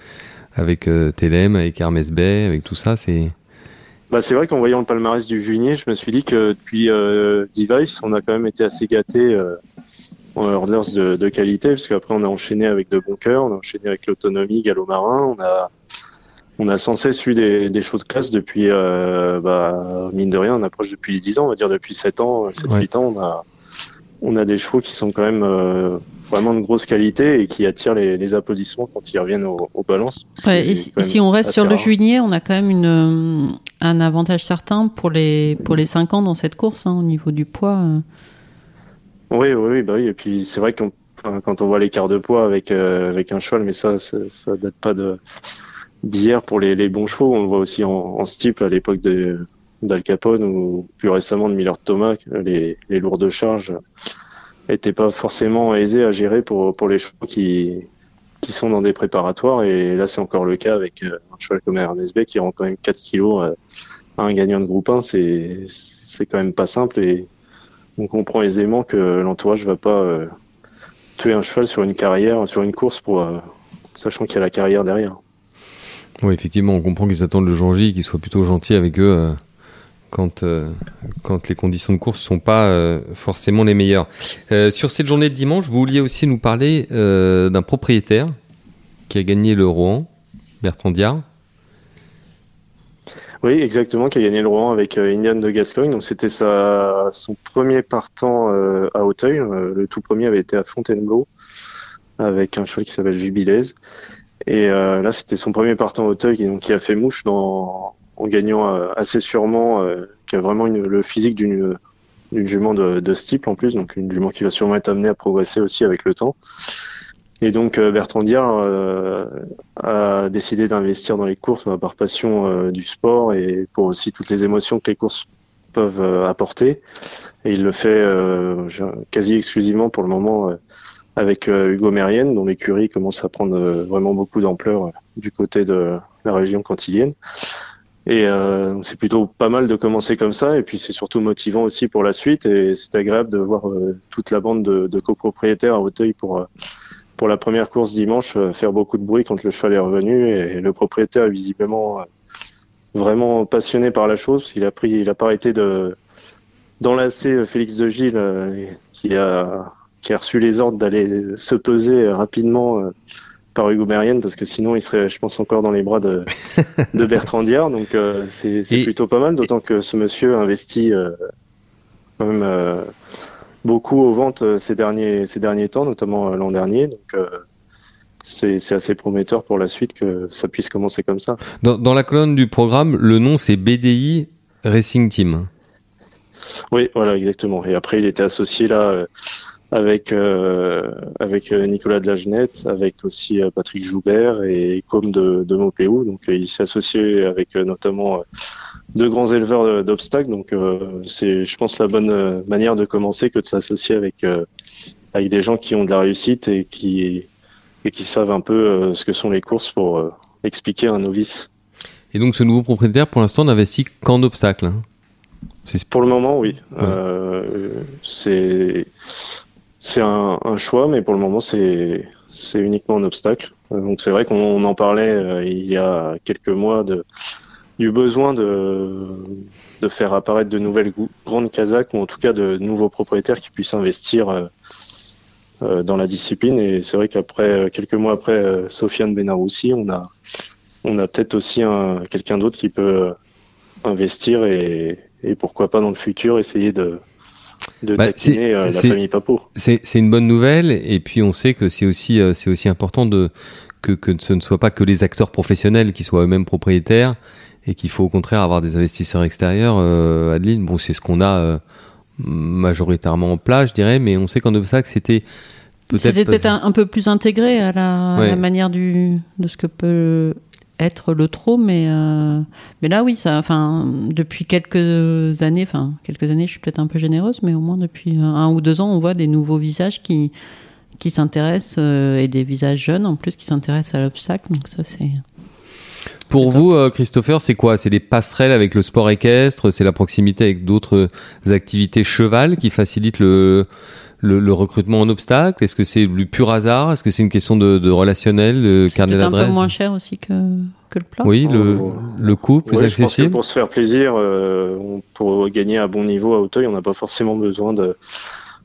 avec euh, Telem, avec Hermès Bay, avec tout ça. C'est Bah, c'est vrai qu'en voyant le palmarès du juillet, je me suis dit que depuis Device, on a quand même été assez en hurdlers de, de qualité, parce qu'après on a enchaîné avec de bons cœurs, on a enchaîné avec l'autonomie, galop marin, on a on a sans cesse eu des, des shows de classe depuis, euh, bah, mine de rien, on approche depuis 10 ans, on va dire depuis 7 ans, 7, Ouais. 8 ans, on a, on a des chevaux qui sont quand même euh, vraiment de grosse qualité et qui attirent les, les applaudissements quand ils reviennent au, au balance. ce qui Ouais, est et si, on reste sur le rare. juillet, on a quand même une, euh, un avantage certain pour les, pour les 5 ans dans cette course, hein, au niveau du poids. euh. Oui, oui, oui, bah oui. Et puis c'est vrai qu'on quand on voit l'écart de poids avec euh, avec un cheval, mais ça, ça, date pas de d'hier pour les, les bons chevaux. On le voit aussi en, en steeple à l'époque de d'Al Capone ou plus récemment de Miller Thomas, les, les lourdes charges étaient pas forcément aisées à gérer pour pour les chevaux qui qui sont dans des préparatoires. Et là, c'est encore le cas avec euh, un cheval comme Ernest Bay qui rend quand même 4 kilos à un gagnant de groupe 1. C'est c'est quand même pas simple et on comprend aisément que l'entourage va pas euh, tuer un cheval sur une carrière, sur une course, pour euh, sachant qu'il y a la carrière derrière. Oui, effectivement, on comprend qu'ils attendent le jour J, qu'ils soient plutôt gentils avec eux euh, quand, quand les conditions de course sont pas forcément les meilleures. Sur cette journée de dimanche, vous vouliez aussi nous parler d'un propriétaire qui a gagné le Rouen, Bertrand Diard. Oui, exactement, qui a gagné le Rouen avec euh, Indian de Gascogne. Donc c'était sa son premier partant euh, à Auteuil. Euh, le tout premier avait été à Fontainebleau avec un cheval qui s'appelle Jubilez. Et euh, là, c'était son premier partant à Auteuil, qui, donc, qui a fait mouche dans, en gagnant euh, assez sûrement, euh, qui a vraiment une- le physique d'une jument de, de steeple en plus, donc une jument qui va sûrement être amenée à progresser aussi avec le temps. Et donc euh, Bertrand Diard euh, a décidé d'investir dans les courses bah, par passion euh, du sport et pour aussi toutes les émotions que les courses peuvent euh, apporter. Et il le fait quasi exclusivement pour le moment avec Hugo Mérienne, dont l'écurie commence à prendre vraiment beaucoup d'ampleur du côté de la région cantilienne. Et c'est plutôt pas mal de commencer comme ça, et puis c'est surtout motivant aussi pour la suite, et c'est agréable de voir toute la bande de, de copropriétaires à Auteuil pour pour la première course dimanche euh, faire beaucoup de bruit quand le cheval est revenu, et le propriétaire est visiblement euh, vraiment passionné par la chose, parce qu'il a pris, il a pas arrêté de d'enlacer euh, Félix de Gilles, qui a qui a reçu les ordres d'aller se peser rapidement par Hugo Mérienne, parce que sinon il serait, je pense, encore dans les bras de, de Bertrand Diard. Donc euh, c'est plutôt pas mal, d'autant que ce monsieur investit euh, quand même euh, beaucoup aux ventes euh, ces derniers ces derniers temps, notamment euh, l'an dernier. Donc euh, c'est assez prometteur pour la suite que ça puisse commencer comme ça. Dans, dans la colonne du programme, le nom c'est BDI Racing Team. Oui, voilà, exactement. Et après, il était associé là avec euh, avec Nicolas de la Genette, avec aussi Patrick Joubert et Com de, de Maupeou. Donc, il s'est associé avec notamment deux grands éleveurs d'obstacles. Donc, euh, c'est, je pense, la bonne euh, manière de commencer que de s'associer avec euh, avec des gens qui ont de la réussite et qui et qui savent un peu euh, ce que sont les courses pour euh, expliquer à un novice. Et donc ce nouveau propriétaire, pour l'instant, n'investit qu'en obstacle. hein. C'est Pour le moment, oui. Ouais. Euh, c'est c'est un, un choix, mais pour le moment, c'est c'est uniquement un obstacle. Donc c'est vrai qu'on en parlait euh, il y a quelques mois de du besoin de de faire apparaître de nouvelles grandes Kazakhs ou en tout cas de nouveaux propriétaires qui puissent investir euh, euh, dans la discipline. Et c'est vrai qu'après euh, quelques mois après Sofiane Benaroussi, on a on a peut-être aussi un quelqu'un d'autre qui peut investir et, et pourquoi pas dans le futur essayer de, de Bah, taquiner la c'est- famille Papo. C'est c'est une bonne nouvelle et puis on sait que c'est aussi c'est aussi important de que, que ce ne soit pas que les acteurs professionnels qui soient eux-mêmes propriétaires et qu'il faut au contraire avoir des investisseurs extérieurs. Euh, Adeline, bon c'est ce qu'on a euh, majoritairement en place, je dirais, mais on sait qu'en obstacle c'était peut-être C'était pas- peut-être un, un peu plus intégré à la, à Ouais. la manière du, de ce que peut être le trot, mais, euh, mais là, oui, ça, enfin, depuis quelques années, enfin, quelques années, je suis peut-être un peu généreuse, mais au moins depuis un, un ou deux ans, on voit des nouveaux visages qui, qui s'intéressent, euh, et des visages jeunes en plus qui s'intéressent à l'obstacle, donc ça, c'est. Pour vous, euh, Christopher, c'est quoi? C'est les passerelles avec le sport équestre C'est la proximité avec d'autres activités cheval qui facilitent le, le, le recrutement en obstacle? Est-ce que c'est du pur hasard? Est-ce que c'est une question de, de relationnel, de C'est carnet peut-être un peu d'adresse moins cher aussi que, que le plat. Oui, le, Oh. le coût plus Ouais, je pense que accessible pour se faire plaisir, euh, pour gagner à bon niveau à Hauteuil, on n'a pas forcément besoin de,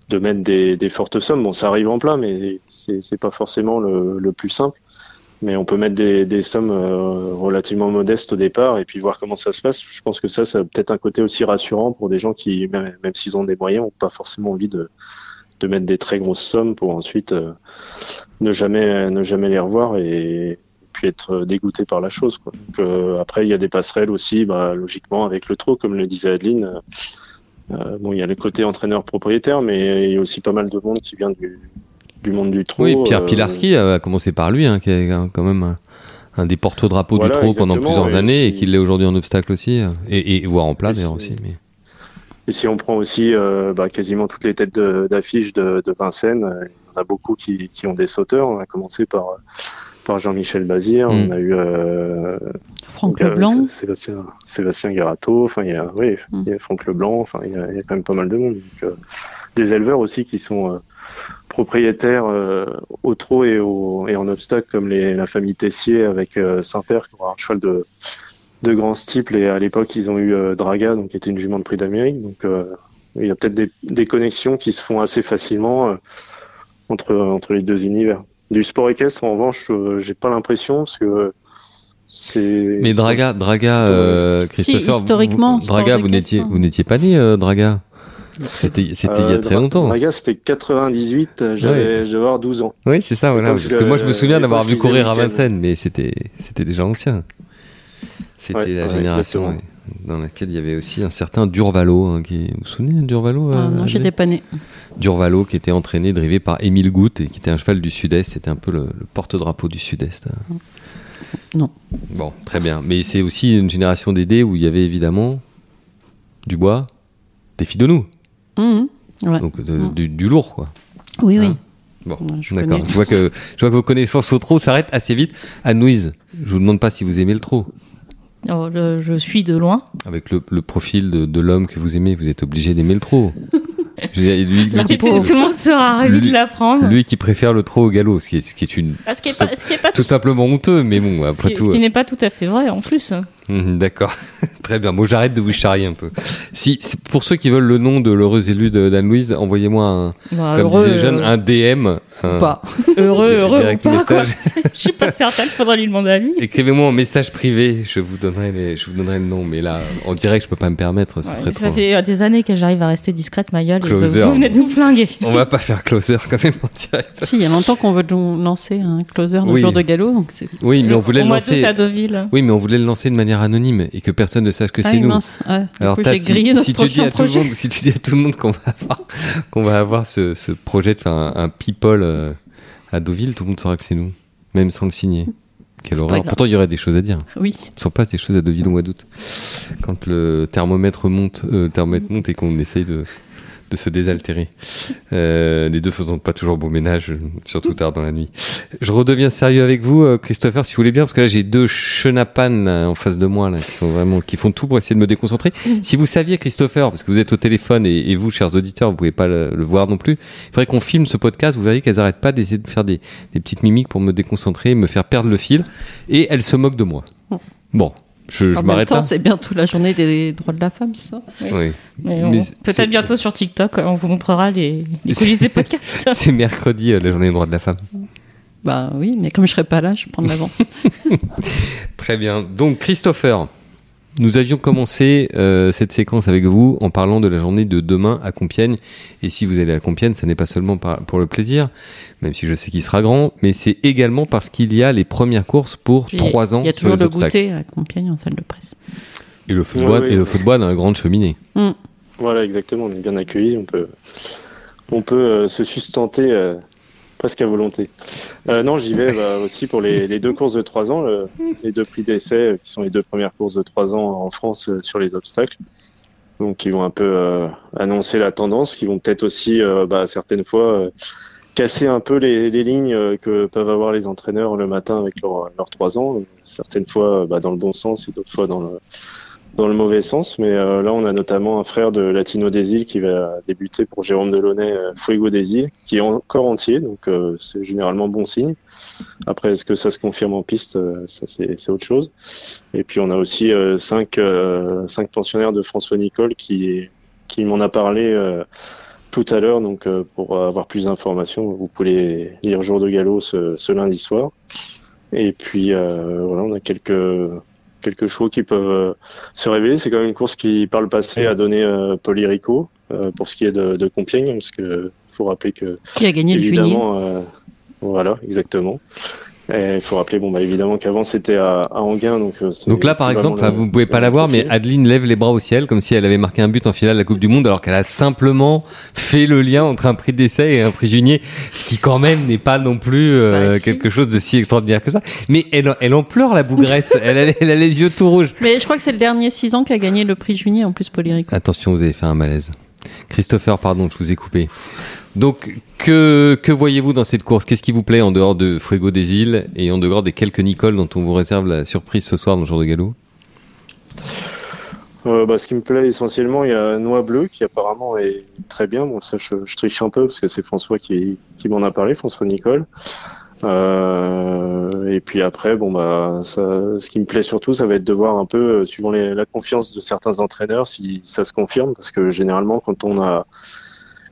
de mettre des, des fortes sommes. Bon, ça arrive en plat, mais c'est c'est pas forcément le, le plus simple. Mais on peut mettre des, sommes euh, relativement modestes au départ et puis voir comment ça se passe. Je pense que ça, ça a peut-être un côté aussi rassurant pour des gens qui, même, s'ils ont des moyens, n'ont pas forcément envie de, mettre des très grosses sommes pour ensuite euh, ne jamais ne jamais les revoir et puis être dégoûté par la chose. Euh, après, il y a des passerelles aussi, bah, logiquement avec le trot, comme le disait Adeline. Bon, il y a le côté entraîneur propriétaire, mais il y a aussi pas mal de monde qui vient du, du monde du trot. Oui, Pierre euh, Pilarski a commencé par lui, hein, qui est quand même un, un des porte-drapeaux Voilà, du trot pendant plusieurs et années et qui- l'est aujourd'hui en obstacle aussi, euh, et, et voire en plat d'ailleurs aussi. Mais... Et si on prend aussi euh, bah, quasiment toutes les têtes de- d'affiche de, de Vincennes, euh, il y en a beaucoup qui, qui ont des sauteurs. On a commencé par, par Jean-Michel Bazir, Mm. on a eu euh, Franck donc, Leblanc. Sé- Sébastien, Sébastien Garato, enfin il y a, oui, Mm. il y a Franck Leblanc, enfin il y, a, il y a quand même pas mal de monde. Donc, euh, des éleveurs aussi qui sont euh, propriétaires euh, au trot et, au, et en obstacle, comme les, la famille Tessier avec euh, Saint-Père, qui ont un cheval de, de grand style. Et à l'époque, ils ont eu euh, Draga, donc qui était une jument de prix d'Amérique. Donc euh, il y a peut-être des, des connexions qui se font assez facilement euh, entre, entre les deux univers. Du sport équestre, en revanche, euh, j'ai pas l'impression parce que c'est. Mais Draga, Draga, euh, Christopher, vous- historiquement, vous- Draga, vous n'étiez, hein. vous n'étiez pas né, euh, Draga? C'était, c'était il y a Euh, très Dra- longtemps. Draga, c'était 98, euh, j'avais, je devais avoir 12 ans. Oui, c'est ça, voilà. Parce que moi, je me souviens et d'avoir vu courir à. Vincennes, mais c'était, c'était déjà ancien. C'était Ouais, la ouais, génération ouais, dans laquelle il y avait aussi un certain Durvalo. hein, qui... Vous vous souvenez de Durvalo Ah, euh, non, Adèle j'étais pas née. Durvalo qui était entraîné, drivé par Émile Goutte et qui était un cheval du Sud-Est. C'était un peu le, le porte-drapeau du Sud-Est. hein. Non. Bon, très bien. Mais c'est aussi une génération d'aides où il y avait évidemment du bois, des filles de nous, Ouais. donc de- Mm. du, du lourd, quoi. Oui, oui. Hein Bon, Ouais, d'accord. Je vois que je vois que vos connaissances au trot s'arrêtent assez vite. Anne-Louise, je vous demande pas si vous aimez le trot. Oh, je, je suis de loin. Avec le, le profil de, de l'homme que vous aimez, vous êtes obligé d'aimer le trot. Je veux dire, lui, lui La qui, tout, le monde sera ravi Lui- de l'apprendre. lui qui préfère le trot au galop, ce qui est, ce qui est une Ah, ce qui est tout pas, ce qui est pas tout tout, simplement honteux, mais bon, ce après qui, tout. ce qui euh, n'est pas tout à fait vrai en plus. Mhm, D'accord, très bien. Bon, j'arrête de vous charrier un peu. Si, si- pour ceux qui veulent le nom de l'heureuse élue d'Anne-Louise, envoyez-moi un, Bah, comme heureux, disait jeune, euh, un DM. un- Pas. heureux, heureux ou pas, quoi. Je suis pas certaine, faudra lui demander à lui. Écrivez-moi en message privé, je vous donnerai les, je vous donnerai le nom, mais là, en direct, je peux pas me permettre, ce Ouais, serait ça trop. fait euh, des années que j'arrive à rester discrète, ma gueule. et vous, vous venez de vous flinguer. On va pas faire closer quand même en direct. Si, il y a longtemps qu'on veut nous lancer un closer de Oui. jour de galop, donc c'est. Oui, mais on voulait le lancer. à Deauville. Oui, mais on voulait le lancer de manière anonyme et que personne ne sache que Ah c'est oui, nous. mince. Ouais, Alors, coup, si, si tu dis à tout le monde, si tu dis à tout le monde qu'on va avoir, qu'on va avoir ce, ce projet de faire un, un people euh, à Deauville, tout le monde saura que c'est nous, même sans le signer. Quelle horreur. Pourtant, il y aurait des choses à dire. Oui. Il s'en passe des choses à Deauville au mois d'août. Quand le thermomètre monte, euh, le thermomètre monte et qu'on essaye de, de se désaltérer. Euh, les deux faisant pas toujours beau ménage, surtout tard dans la nuit. Je redeviens sérieux avec vous, euh, Christopher, si vous voulez bien, parce que là j'ai deux chenapanes là, en face de moi là, qui sont vraiment, qui font tout pour essayer de me déconcentrer. Si vous saviez, Christopher, parce que vous êtes au téléphone et, et vous, chers auditeurs, vous pouvez pas le, le voir non plus. Il faudrait qu'on filme ce podcast. Vous verrez qu'elles arrêtent pas d'essayer de faire des, des petites mimiques pour me déconcentrer, me faire perdre le fil, et elles se moquent de moi. Bon, je, je En même m'arrête temps, là. c'est bientôt la journée des droits de la femme, c'est ça Oui. Mais on- Mais c'est- Peut-être bientôt sur TikTok, on vous montrera les, les coulisses des podcasts. C'est mercredi, euh, la journée des droits de la femme. Bah oui, mais comme je serai pas là, je prends de l'avance. Très bien. Donc, Christopher, nous avions commencé euh, cette séquence avec vous en parlant de la journée de demain à Compiègne. Et si vous allez à Compiègne, ce n'est pas seulement par- pour le plaisir, même si je sais qu'il sera grand, mais c'est également parce qu'il y a les premières courses pour Puis, trois ans Il y a toujours le obstacles. goûter à Compiègne en salle de presse. Et le football, Ouais, ouais. et le football dans la grande cheminée. Hmm. Voilà, exactement. On est bien accueillis. On peut, on peut euh, se sustenter euh, presque à volonté. Euh, non, j'y vais bah, aussi pour les, deux courses de trois ans, le- les deux prix d'essai, euh, qui sont les deux premières courses de trois ans en France euh, sur les obstacles. Donc, qui vont un peu euh, annoncer la tendance, qui vont peut-être aussi, euh, bah, certaines fois, euh, casser un peu les, lignes euh, que peuvent avoir les entraîneurs le matin avec leurs leurs trois ans. Certaines fois bah, dans le bon sens et d'autres fois dans le, dans le mauvais sens. Mais euh, là, on a notamment un frère de Latino des Îles qui va débuter pour Jérôme Delaunay, euh, Fuego des Îles, qui est encore entier, donc euh, c'est généralement bon signe. Après, est-ce que ça se confirme en piste euh, Ça, c'est autre chose. Et puis, on a aussi cinq, cinq pensionnaires de François Nicole qui, qui m'en a parlé tout à l'heure. Donc, pour avoir plus d'informations, vous pouvez lire Jour de Galop ce, lundi soir. Et puis, voilà, on a quelques quelques chevaux qui peuvent euh, se révéler. C'est quand même une course qui, par le passé, a donné euh, Polyrico euh, pour ce qui est de, de Compiègne, parce que faut rappeler que Qui a gagné évidemment, voilà, exactement. Et il faut rappeler, bon, bah, évidemment qu'avant c'était à, à Anguin, donc. euh, Donc là, par exemple, vous pouvez pas la voir, mais. Adeline lève les bras au ciel comme si elle avait marqué un but en finale de la Coupe du Monde, alors qu'elle a simplement fait le lien entre un prix d'essai et un prix junior, ce qui quand même n'est pas non plus euh, Bah, si. quelque chose de si extraordinaire que ça. Mais elle, elle en pleure la bougresse, elle, a, elle a les yeux tout rouges. Mais je crois que c'est le dernier 6 ans qui a gagné le prix Junier en plus Polyrico. Attention, vous avez fait un malaise. Christopher, pardon, je vous ai coupé. Donc, que, voyez-vous dans cette course? Qu'est-ce qui vous plaît en dehors de Fuego des îles et en dehors des quelques Nicole dont on vous réserve la surprise ce soir dans le jour de galop? Euh, bah, ce qui me plaît essentiellement, il y a Noix Bleu qui apparemment est très bien. Bon, ça, je, je triche un peu parce que c'est François qui, m'en a parlé, François Nicole. Euh, et puis après, bon bah, ce qui me plaît surtout, ça va être de voir un peu, euh, suivant la confiance de certains entraîneurs, si ça se confirme, parce que généralement, quand on a,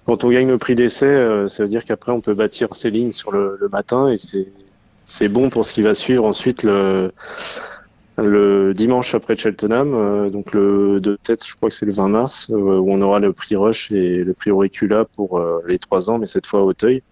quand on gagne le prix d'essai, euh, ça veut dire qu'après, on peut bâtir ses lignes sur le, matin, et c'est, bon pour ce qui va suivre ensuite le, le dimanche après Cheltenham, euh, donc le de tête, je crois que c'est le 20 mars, euh, où on aura le prix Rush et le prix Auricula pour les trois ans, mais cette fois à Auteuil.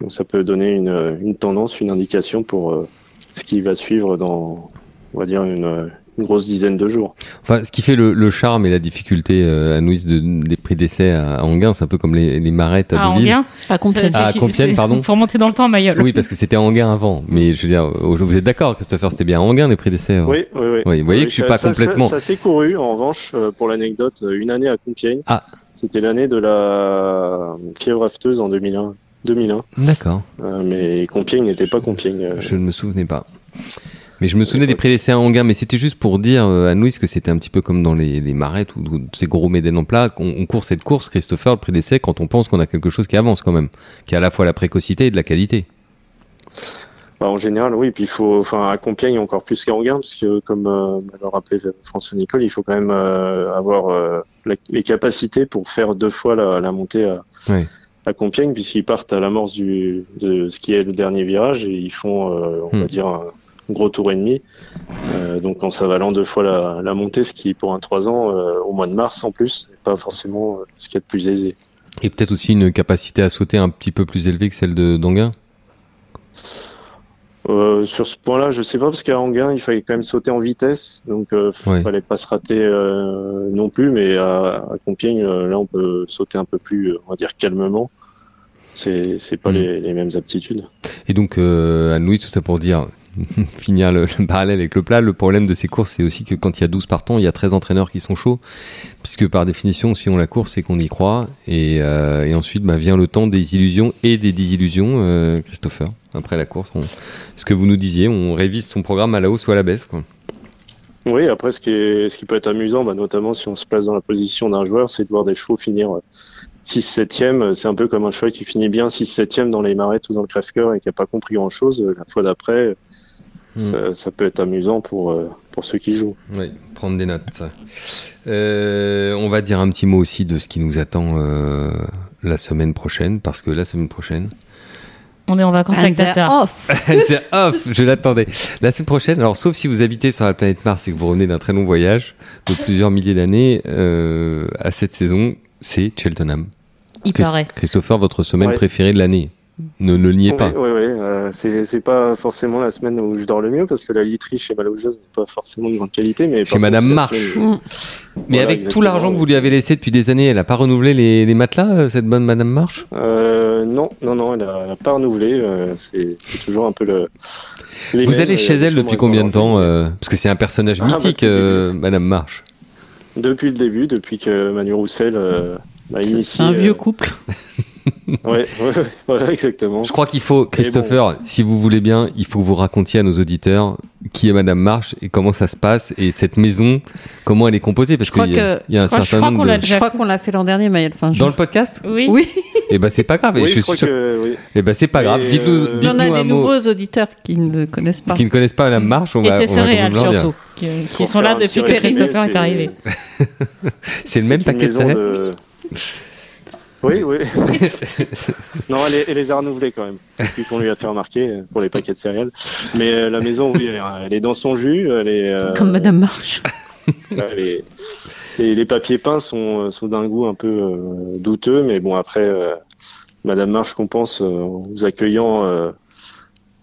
Donc ça peut donner une, une tendance, une indication pour ce qui va suivre dans, on va dire, une, une grosse dizaine de jours. Enfin, ce qui fait le, le charme et la difficulté euh, à Nouis de, des prix d'essai à, à Anguin, c'est un peu comme les, les marettes à Ah, Deauville. Anguin. À Compiègne. C'est- Compiègne, pardon. Faut remonter dans le temps, Mayol. Oui, parce que c'était Anguin avant. Mais je veux dire, vous êtes d'accord, Christopher, c'était bien Anguin les prix d'essai. hein Oui, oui, oui. Oui, vous voyez que je suis ça- pas ça- complètement- Ça, ça s'est couru, en revanche, euh, pour l'anecdote, euh, une année à Compiègne. Ah. C'était l'année de la fièvre afteuse en 2001. 2001. D'accord. Euh, mais Compiègne n'était pas Compiègne. euh, Je ne me souvenais pas. Mais je me souvenais des à Anguin, mais c'était juste pour dire euh, à que c'était un petit peu comme dans les, les marettes ou, ou ces gros médaines en plat. on court cette course, Christopher, le d'essai, quand on pense qu'on a quelque chose qui avance quand même, qui a à la fois la précocité et de la qualité. Bah, en général, oui. Puis il faut, enfin, à Compiègne encore plus qu'à Anguin, parce que comme euh, le rappelé François Nicole, il faut quand même euh, avoir euh, la- les capacités pour faire deux fois la, la montée à, Compiègne, puisqu'ils partent à l'amorce du de ce qui est le dernier virage et ils font, euh, on Hmm. va dire, un gros tour et demi. Euh, donc en s'avalant deux fois la, la montée, ce qui pour un 3 ans euh, au mois de mars en plus, n'est pas forcément euh, ce qui est de plus aisé. Et peut-être aussi une capacité à sauter un petit peu plus élevée que celle de d'Anguin? Euh, sur ce point-là, je sais pas parce qu'à Anguin, il fallait quand même sauter en vitesse, donc euh, Ouais. fallait pas se rater euh, non plus. Mais à, à Compiègne, là, on peut sauter un peu plus, on va dire calmement. C'est c'est pas Mm. les, les mêmes aptitudes. Et donc, euh, à Louis, tout ça pour dire, finir le, le parallèle avec le plat, le problème de ces courses, c'est aussi que quand il y a 12 partants, il y a 13 entraîneurs qui sont chauds, puisque par définition, si on la course, c'est qu'on y croit, et, euh, ensuite bah, vient le temps des illusions et des désillusions, euh, Christopher. Après la course, on- ce que vous nous disiez, on révise son programme à la hausse ou à la baisse. Oui, après, ce qui, peut être amusant, bah, notamment si on se place dans la position d'un joueur, c'est de voir des chevaux finir 6-7e. C'est un peu comme un cheval qui finit bien 6-7e dans les marettes ou dans le crève-cœur et qui n'a pas compris grand-chose. La fois d'après, Mm. ça, ça peut être amusant pour, euh, pour ceux qui jouent. Oui, prendre des notes. ça. Euh, on va dire un petit mot aussi de ce qui nous attend euh, la semaine prochaine, parce que la semaine prochaine, On est en vacances And avec Tata. off. c'est off, je l'attendais. La semaine prochaine, alors sauf si vous habitez sur la planète Mars et que vous revenez d'un très long voyage de plusieurs milliers d'années, euh, à cette saison, c'est Cheltenham. Il Christ- paraît. Christopher, votre semaine Ouais. préférée de l'année? Ne, ne le niez pas. Oui, oui, oui. euh, c'est c'est pas forcément la semaine où je dors le mieux parce que la literie chez Malaugeuse n'est pas forcément de grande qualité. Mais Chez Madame contre, Marche. Mm. Mais Voilà, avec tout l'argent que vous lui avez laissé depuis des années, elle a pas renouvelé les, les matelas, euh, cette bonne Madame Marche? Euh, non, non, non, elle a, elle a pas renouvelé. euh, c'est toujours un peu le. les Vous mêmes, allez chez elle depuis combien de temps euh, Parce que c'est un personnage Ah, bah, mythique, euh, Madame Marche. Depuis le début, depuis que Manu Roussel euh, m'a initié. c'est un euh, vieux couple. Ouais, ouais, ouais, voilà, exactement. Je crois qu'il faut, Christopher, si vous voulez bien, il faut que vous racontiez à nos auditeurs qui est Madame Marche et comment ça se passe et cette maison, comment elle est composée, parce Je crois qu'il y, a- que- il y a un je certain crois nombre qu'on l'a de... Je crois qu'on l'a fait l'an dernier, Maëlle. Enfin, je- Dans le podcast? Oui. Oui, Eh ben c'est pas grave. et Oui, je je suis sûr. que oui. Eh ben c'est pas grave. Dites-nous, euh, dites-nous on a un des mot nouveaux auditeurs qui ne connaissent pas. qui ne connaissent pas Madame Marche. On Et va, c'est céréales surtout, qui, qui Pour sont là depuis que Christopher est arrivé. C'est le même paquet de céréales. Oui, oui. non, elle, est- elle les a renouvelés quand même, depuis qu'on lui a fait remarquer euh, pour les paquets de céréales. Mais euh, la maison, oui, elle, est- elle est dans son jus. Elle est, euh, Comme Madame Marche. elle est- et les papiers peints sont, sont d'un goût un peu euh, douteux, mais bon, après, euh, Madame Marche compense euh, en vous accueillant euh,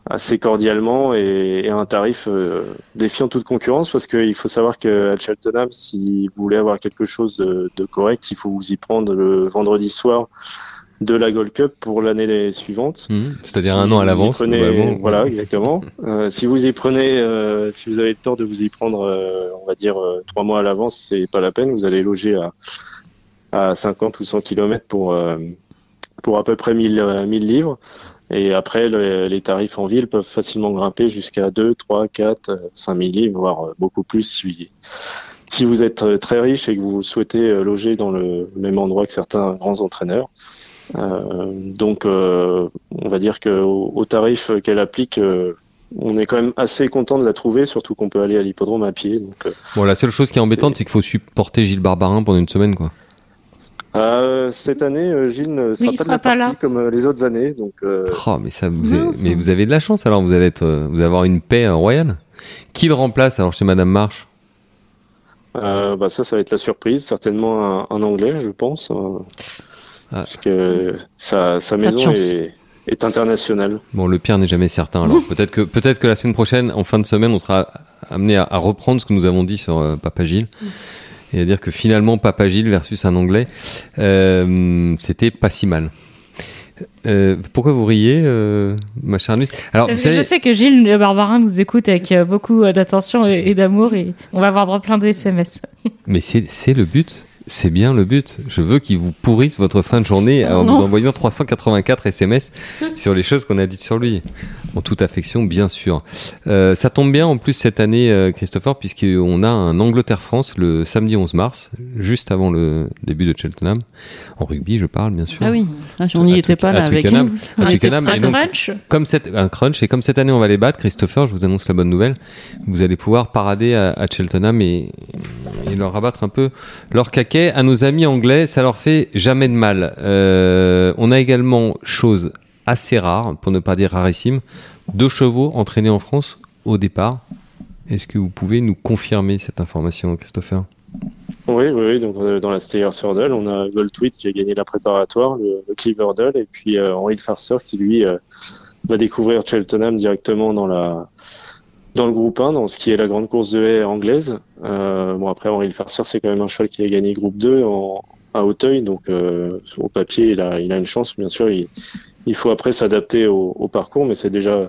assez cordialement et, et à un tarif euh, défiant toute concurrence, parce qu'il faut savoir qu'à Cheltenham, si vous voulez avoir quelque chose de, de correct, il faut vous y prendre le vendredi soir de la Gold Cup pour l'année suivante. Mhm. C'est-à-dire Si un an à l'avance. prenez-. Voilà, exactement. Euh, si vous y prenez, euh, si vous avez le temps de vous y prendre, euh, on va dire euh, trois mois à l'avance, c'est pas la peine. Vous allez loger à, à 50 ou 100 km pour euh, pour à peu près 1000, euh, 1000 livres. Et après, le- les tarifs en ville peuvent facilement grimper jusqu'à 2, 3, 4, euh, 5000 livres, voire euh, beaucoup plus si, si vous êtes euh, très riche et que vous souhaitez euh, loger dans le même endroit que certains grands entraîneurs. Euh, donc, euh, on va dire que au, tarif qu'elle applique, euh, on est quand même assez content de la trouver, surtout qu'on peut aller à l'hippodrome à pied. Donc, Bon, la seule chose qui est embêtante, c'est qu'il faut supporter Gilles Barbarin pendant une semaine, quoi. Euh, cette année, euh, Gilles ne sera il pas, sera de la pas là. comme euh, les autres années. Donc, euh, Oh, mais ça, vous avez, Mince. mais vous avez de la chance. Alors, vous allez être, vous allez avoir une paix royale. Qui le remplace alors chez Madame Marche? Euh, bah, ça, ça va être la surprise. Certainement un, un anglais, je pense, euh, Ah. parce que sa, maison est, est internationale. Bon, le pire n'est jamais certain. Alors, peut-être que, la semaine prochaine, en fin de semaine, on sera amené à, à reprendre ce que nous avons dit sur euh, Papa Gilles. Et à dire que finalement, Papa Gilles versus un Anglais, euh, c'était pas si mal. Euh, pourquoi vous riez, euh, ma chère Luce Alors, vous Parce que savez, je sais que Gilles Le Barbarin nous écoute avec beaucoup d'attention et, et d'amour et on va avoir droit plein de SMS. mais c'est, c'est le but. C'est bien le but. Je veux qu'ils vous pourrissent votre fin de journée en Non. vous envoyant 384 SMS sur les choses qu'on a dites sur lui. En toute affection, bien sûr. Euh, ça tombe bien en plus cette année, euh, Christopher, puisqu'on a un Angleterre-France le samedi 11 mars, juste avant le début de Cheltenham. En rugby, je parle, bien sûr. Ah oui, Ah, on n'y était pas là avec nous. À Twickenham. Un donc, crunch comme cette, un crunch, et comme cette année on va les battre, Christopher, je vous annonce la bonne nouvelle, vous allez pouvoir parader à, à Cheltenham et, et leur rabattre un peu leur À nos amis anglais, ça leur fait jamais de mal. Euh, on a également, chose assez rare, pour ne pas dire rarissime, deux chevaux entraînés en France au départ. Est-ce que vous pouvez nous confirmer cette information, Christopher? Oui, oui, oui. Donc, euh, dans la Steyer Hurdle, on a Goldtweet qui a gagné la préparatoire, le, le Cleaver et puis euh, Henri Farster qui, lui, euh, va découvrir Cheltenham directement dans la dans le groupe 1, dans ce qui est la grande course de haie anglaise. Euh, bon, après, Henri Farster, c'est quand même un cheval qui a gagné groupe 2 en, à Hauteuil, donc euh, au papier, il a, il a une chance. Bien sûr, il, il faut après s'adapter au, au parcours, mais c'est déjà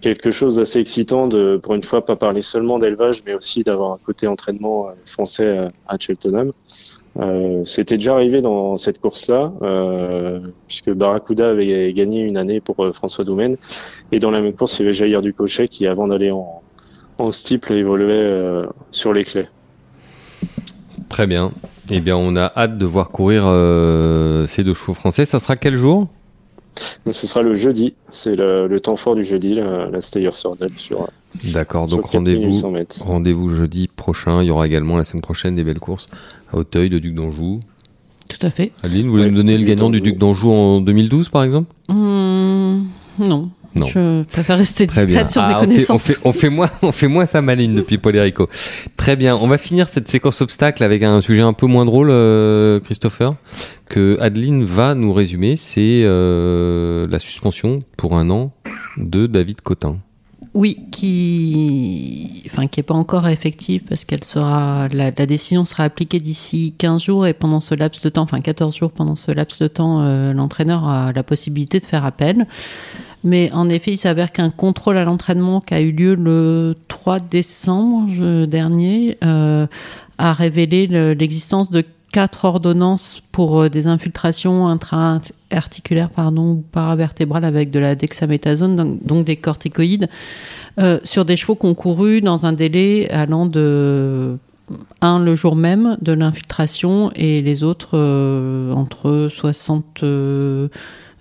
quelque chose d'assez excitant de, pour une fois, pas parler seulement d'élevage, mais aussi d'avoir un côté entraînement euh, français à, à Cheltenham. Euh, C'était déjà arrivé dans cette course-là, euh, puisque Barracuda avait gagné une année pour euh, François Doumen, et dans la même course, il y avait Jair Ducochet qui, avant d'aller en, en steeple, évoluait euh, sur les clés. Très bien. Eh bien, on a hâte de voir courir euh, ces deux chevaux français. Ça sera quel jour? Ce sera le jeudi, c'est le, le temps fort du jeudi, la, la Steyr Sordel sur, D'accord, donc 4800 rendez-vous. Rendez-vous jeudi prochain. Il y aura également la semaine prochaine des belles courses à Auteuil, de Duc d'Anjou. Tout à fait. Adeline, vous voulez Oui, me donner le gagnant du. Duc d'Anjou en 2012, par exemple? Hum, non. Non. Je préfère rester discrète sur Ah, mes on fait- connaissances. On fait, on, fait, moins, on fait moins ça maline depuis Polérico. Très bien. On va finir cette séquence obstacle avec un sujet un peu moins drôle, euh, Christopher, que Adeline va nous résumer. C'est euh, la suspension pour un an de David Cotin. Oui, qui, enfin, qui est pas encore effective parce qu'elle sera, la, la décision sera appliquée d'ici 15 jours et pendant ce laps de temps, enfin 14 jours pendant ce laps de temps, euh, l'entraîneur a la possibilité de faire appel. Mais en effet, il s'avère qu'un contrôle à l'entraînement qui a eu lieu le 3 décembre dernier euh, a révélé le- l'existence de quatre ordonnances pour euh, des infiltrations intra-articulaires pardon, ou paravertébrales avec de la dexaméthasone, donc, des corticoïdes, euh, sur des chevaux qui ont couru dans un délai allant de un le jour même de l'infiltration et les autres entre 60 euh,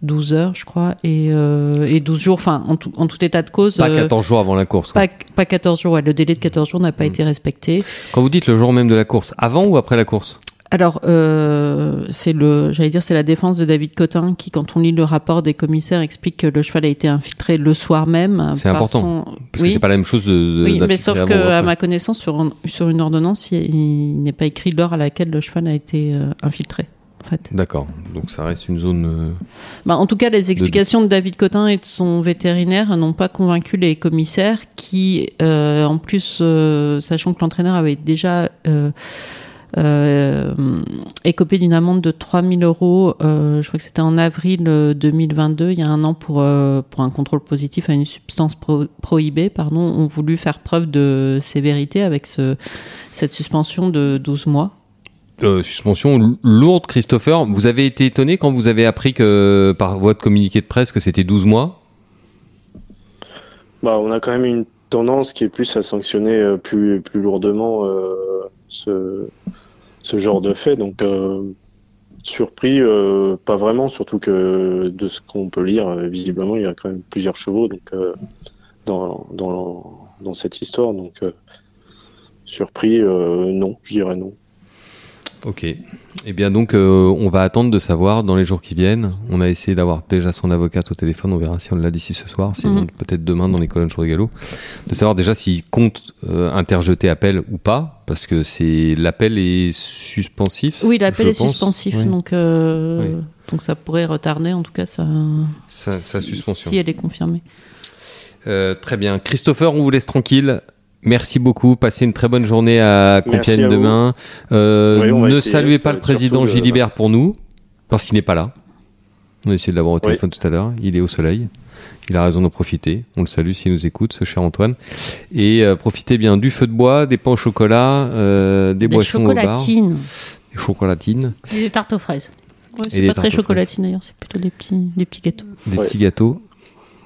12 heures je crois et, euh, et 12 jours enfin en tout, en tout état de cause Pas euh, 14 jours avant la course. pas, pas 14 jours ouais, le délai de 14 jours n'a pas Mm. été respecté Quand vous dites le jour même de la course, avant ou après la course? Alors, euh, c'est le, j'allais dire, c'est la défense de David Cotin qui, quand on lit le rapport des commissaires, explique que le cheval a été infiltré le soir même. C'est important, son- Parce oui, que c'est pas la même chose de. de- oui, mais sauf que, à ma connaissance, sur, sur une ordonnance, il, il n'est pas écrit l'heure à laquelle le cheval a été euh, infiltré. Fait. D'accord. Donc ça reste une zone. euh, Bah, en tout cas, les explications de David Cotin et de son vétérinaire n'ont pas convaincu les commissaires qui, euh, en plus, euh, sachant que l'entraîneur avait déjà euh, écopé d'une amende de 3000 euros, je crois que c'était en avril euh, 2022, il y a un an, pour, pour un contrôle positif à une substance pro- prohibée, pardon, ont voulu faire preuve de sévérité avec ce, cette suspension de 12 mois. Euh, suspension lourde, Christopher. Vous avez été étonné quand vous avez appris que par votre communiqué de presse que c'était 12 mois? Bah, on a quand même une tendance qui est plus à sanctionner euh, plus, plus lourdement euh, ce, ce genre de fait. Donc, surpris, pas vraiment, surtout que de ce qu'on peut lire, visiblement, il y a quand même plusieurs chevaux donc, dans, dans, dans cette histoire. Donc, surpris, non, je dirais non. Ok. Eh bien donc, euh, on va attendre de savoir dans les jours qui viennent. On a essayé d'avoir déjà son avocate au téléphone. On verra si on l'a d'ici ce soir, sinon Mhm. peut-être demain dans les colonnes sur le galop. De savoir déjà s'il compte euh, interjeter appel ou pas, parce que c'est l'appel est suspensif. Oui, l'appel est pense. suspensif, Oui. donc, euh, Oui. donc ça pourrait retarder, en tout cas, Sa, sa si- suspension. Si elle est confirmée. Très bien. Christopher, on vous laisse tranquille. Merci beaucoup. Passez une très bonne journée à Compiègne à demain. Euh, Oui, ne saluez pas le président de- Gilibert pour nous, parce qu'il n'est pas là. On a essayé de l'avoir au Oui. téléphone tout à l'heure. Il est au soleil. Il a raison d'en profiter. On le salue s'il nous écoute, ce cher Antoine. Et euh, profitez bien du feu de bois, des pains au chocolat, euh, des, Des boissons au bar, chocolatines. des chocolatines, Et des tartes aux fraises. Ouais, c'est pas très chocolatine d'ailleurs, c'est plutôt des petits, des petits gâteaux. des Ouais. petits gâteaux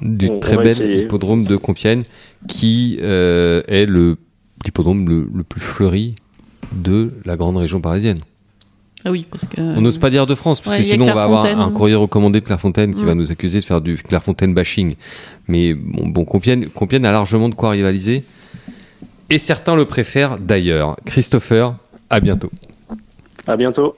du On- très bel essayer. hippodrome de Compiègne qui euh, est le l'hippodrome le, le plus fleuri de la grande région parisienne. Ah oui, parce que. On n'ose pas dire de France, parce Ouais, que sinon on va avoir Clairefontaine. un courrier recommandé de Clairefontaine qui Mm. va nous accuser de faire du Clairefontaine bashing. Mais bon, bon Compiègne, Compiègne a largement de quoi rivaliser. Et certains le préfèrent d'ailleurs. Christopher, à bientôt. À bientôt.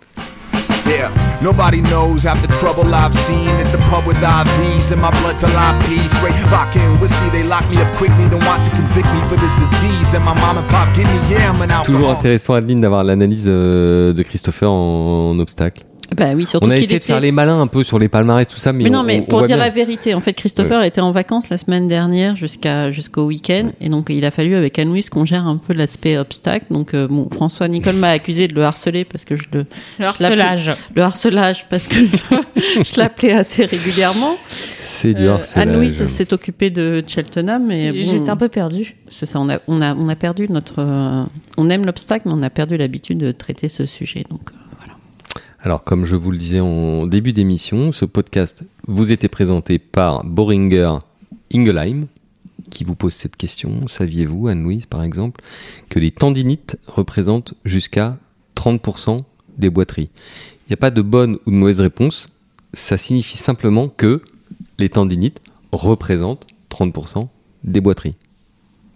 Yeah, nobody knows half the trouble I've seen at the pub with IVs and my blood till I pee. Straight vodka and whiskey, they lock me up quickly, then want to convict me for this disease. And my mom and pop give me yam and alcohol. Toujours intéressant, Adeline, d'avoir l'analyse euh, de Christopher en, en obstacle. Bah oui, surtout On a essayé de faire les malins un peu sur les palmarès, tout ça, mais, Mais non, on- mais on pour dire bien. la vérité, en fait, Christopher était en vacances la semaine dernière jusqu'à jusqu'au week-end, et donc il a fallu avec Anne-Louise qu'on gère un peu l'aspect obstacle. Donc euh, bon, François Nicole m'a accusé de le harceler parce que je le Le harcelage. le harcelage parce que je, je l'appelais assez régulièrement. C'est du Euh, harcelage. Anne-Louise s'est occupée de Cheltenham, mais bon, J'étais un peu perdue. c'est ça. On a on a on a perdu notre euh, on aime l'obstacle, mais on a perdu l'habitude de traiter ce sujet. Donc euh. Alors, comme je vous le disais en début d'émission, ce podcast vous était présenté par Boringer Ingelheim, qui vous pose cette question. Saviez-vous, Anne-Louise, par exemple, que les tendinites représentent jusqu'à 30% des boiteries? Il n'y a pas de bonne ou de mauvaise réponse. Ça signifie simplement que les tendinites représentent 30% des boiteries.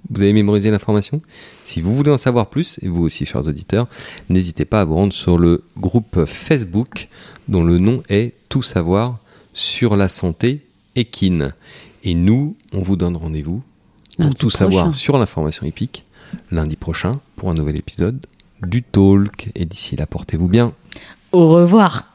Vous avez mémorisé l'information? Si vous voulez en savoir plus, et vous aussi, chers auditeurs, n'hésitez pas à vous rendre sur le groupe Facebook dont le nom est Tout savoir sur la santé équine. Et nous, on vous donne rendez-vous pour tout savoir sur l'information épique lundi prochain pour un nouvel épisode du Talk. Et d'ici là, portez-vous bien. Au revoir.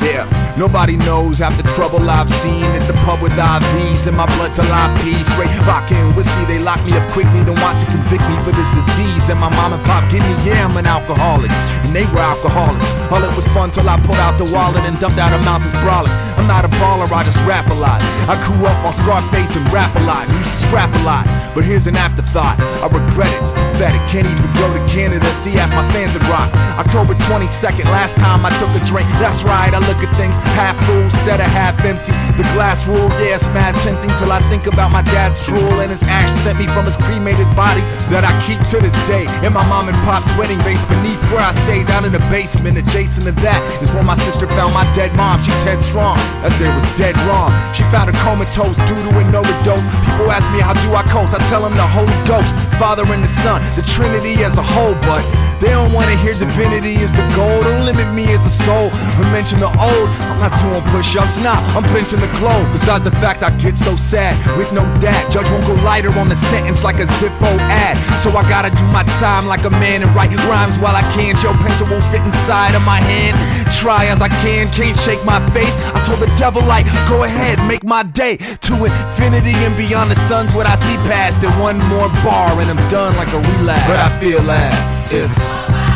Yeah, Nobody knows half the trouble I've seen at the pub with IVs and my blood till I pee. Straight vodka and whiskey, they lock me up quickly, then want to convict me for this disease. And my mom and pop give me, yeah, I'm an alcoholic. And they were alcoholics. All it was fun till I pulled out the wallet and dumped out amounts as brawling. I'm not a baller, I just rap a lot. I grew up on Scarface and rap a lot. Used to scrap a lot. But here's an afterthought. I regret it, it's pathetic. Can't even go to Canada, see half my fans at rock. October 22nd, last time I took a drink. That's right, I look at things half full instead of half empty. The glass rule, yeah, it's mad tempting till I think about my dad's drool and his ash sent me from his cremated body that I keep to this day. In my mom and pop's wedding vase beneath where I stay down in the basement. Adjacent to that is where my sister found my dead mom. She's headstrong, that day was dead wrong. She found a comatose due to an overdose. People ask me how do I coast, I tell them the Holy Ghost, Father and the Son, the Trinity as a whole, but they don't wanna hear divinity is the goal. Don't limit me as a soul. Or mention the old. I'm not doing push-ups, nah, I'm benching the globe. Besides the fact I get so sad with no dad. Judge won't go lighter on the sentence like a Zippo ad. So I gotta do my time like a man and write rhymes while I can. Joe pencil won't fit inside of my hand. Try as I can, can't shake my faith. I told the devil like, go ahead, make my day to infinity and beyond the sun's what I see past it. One more bar and I'm done like a relapse. But I feel as if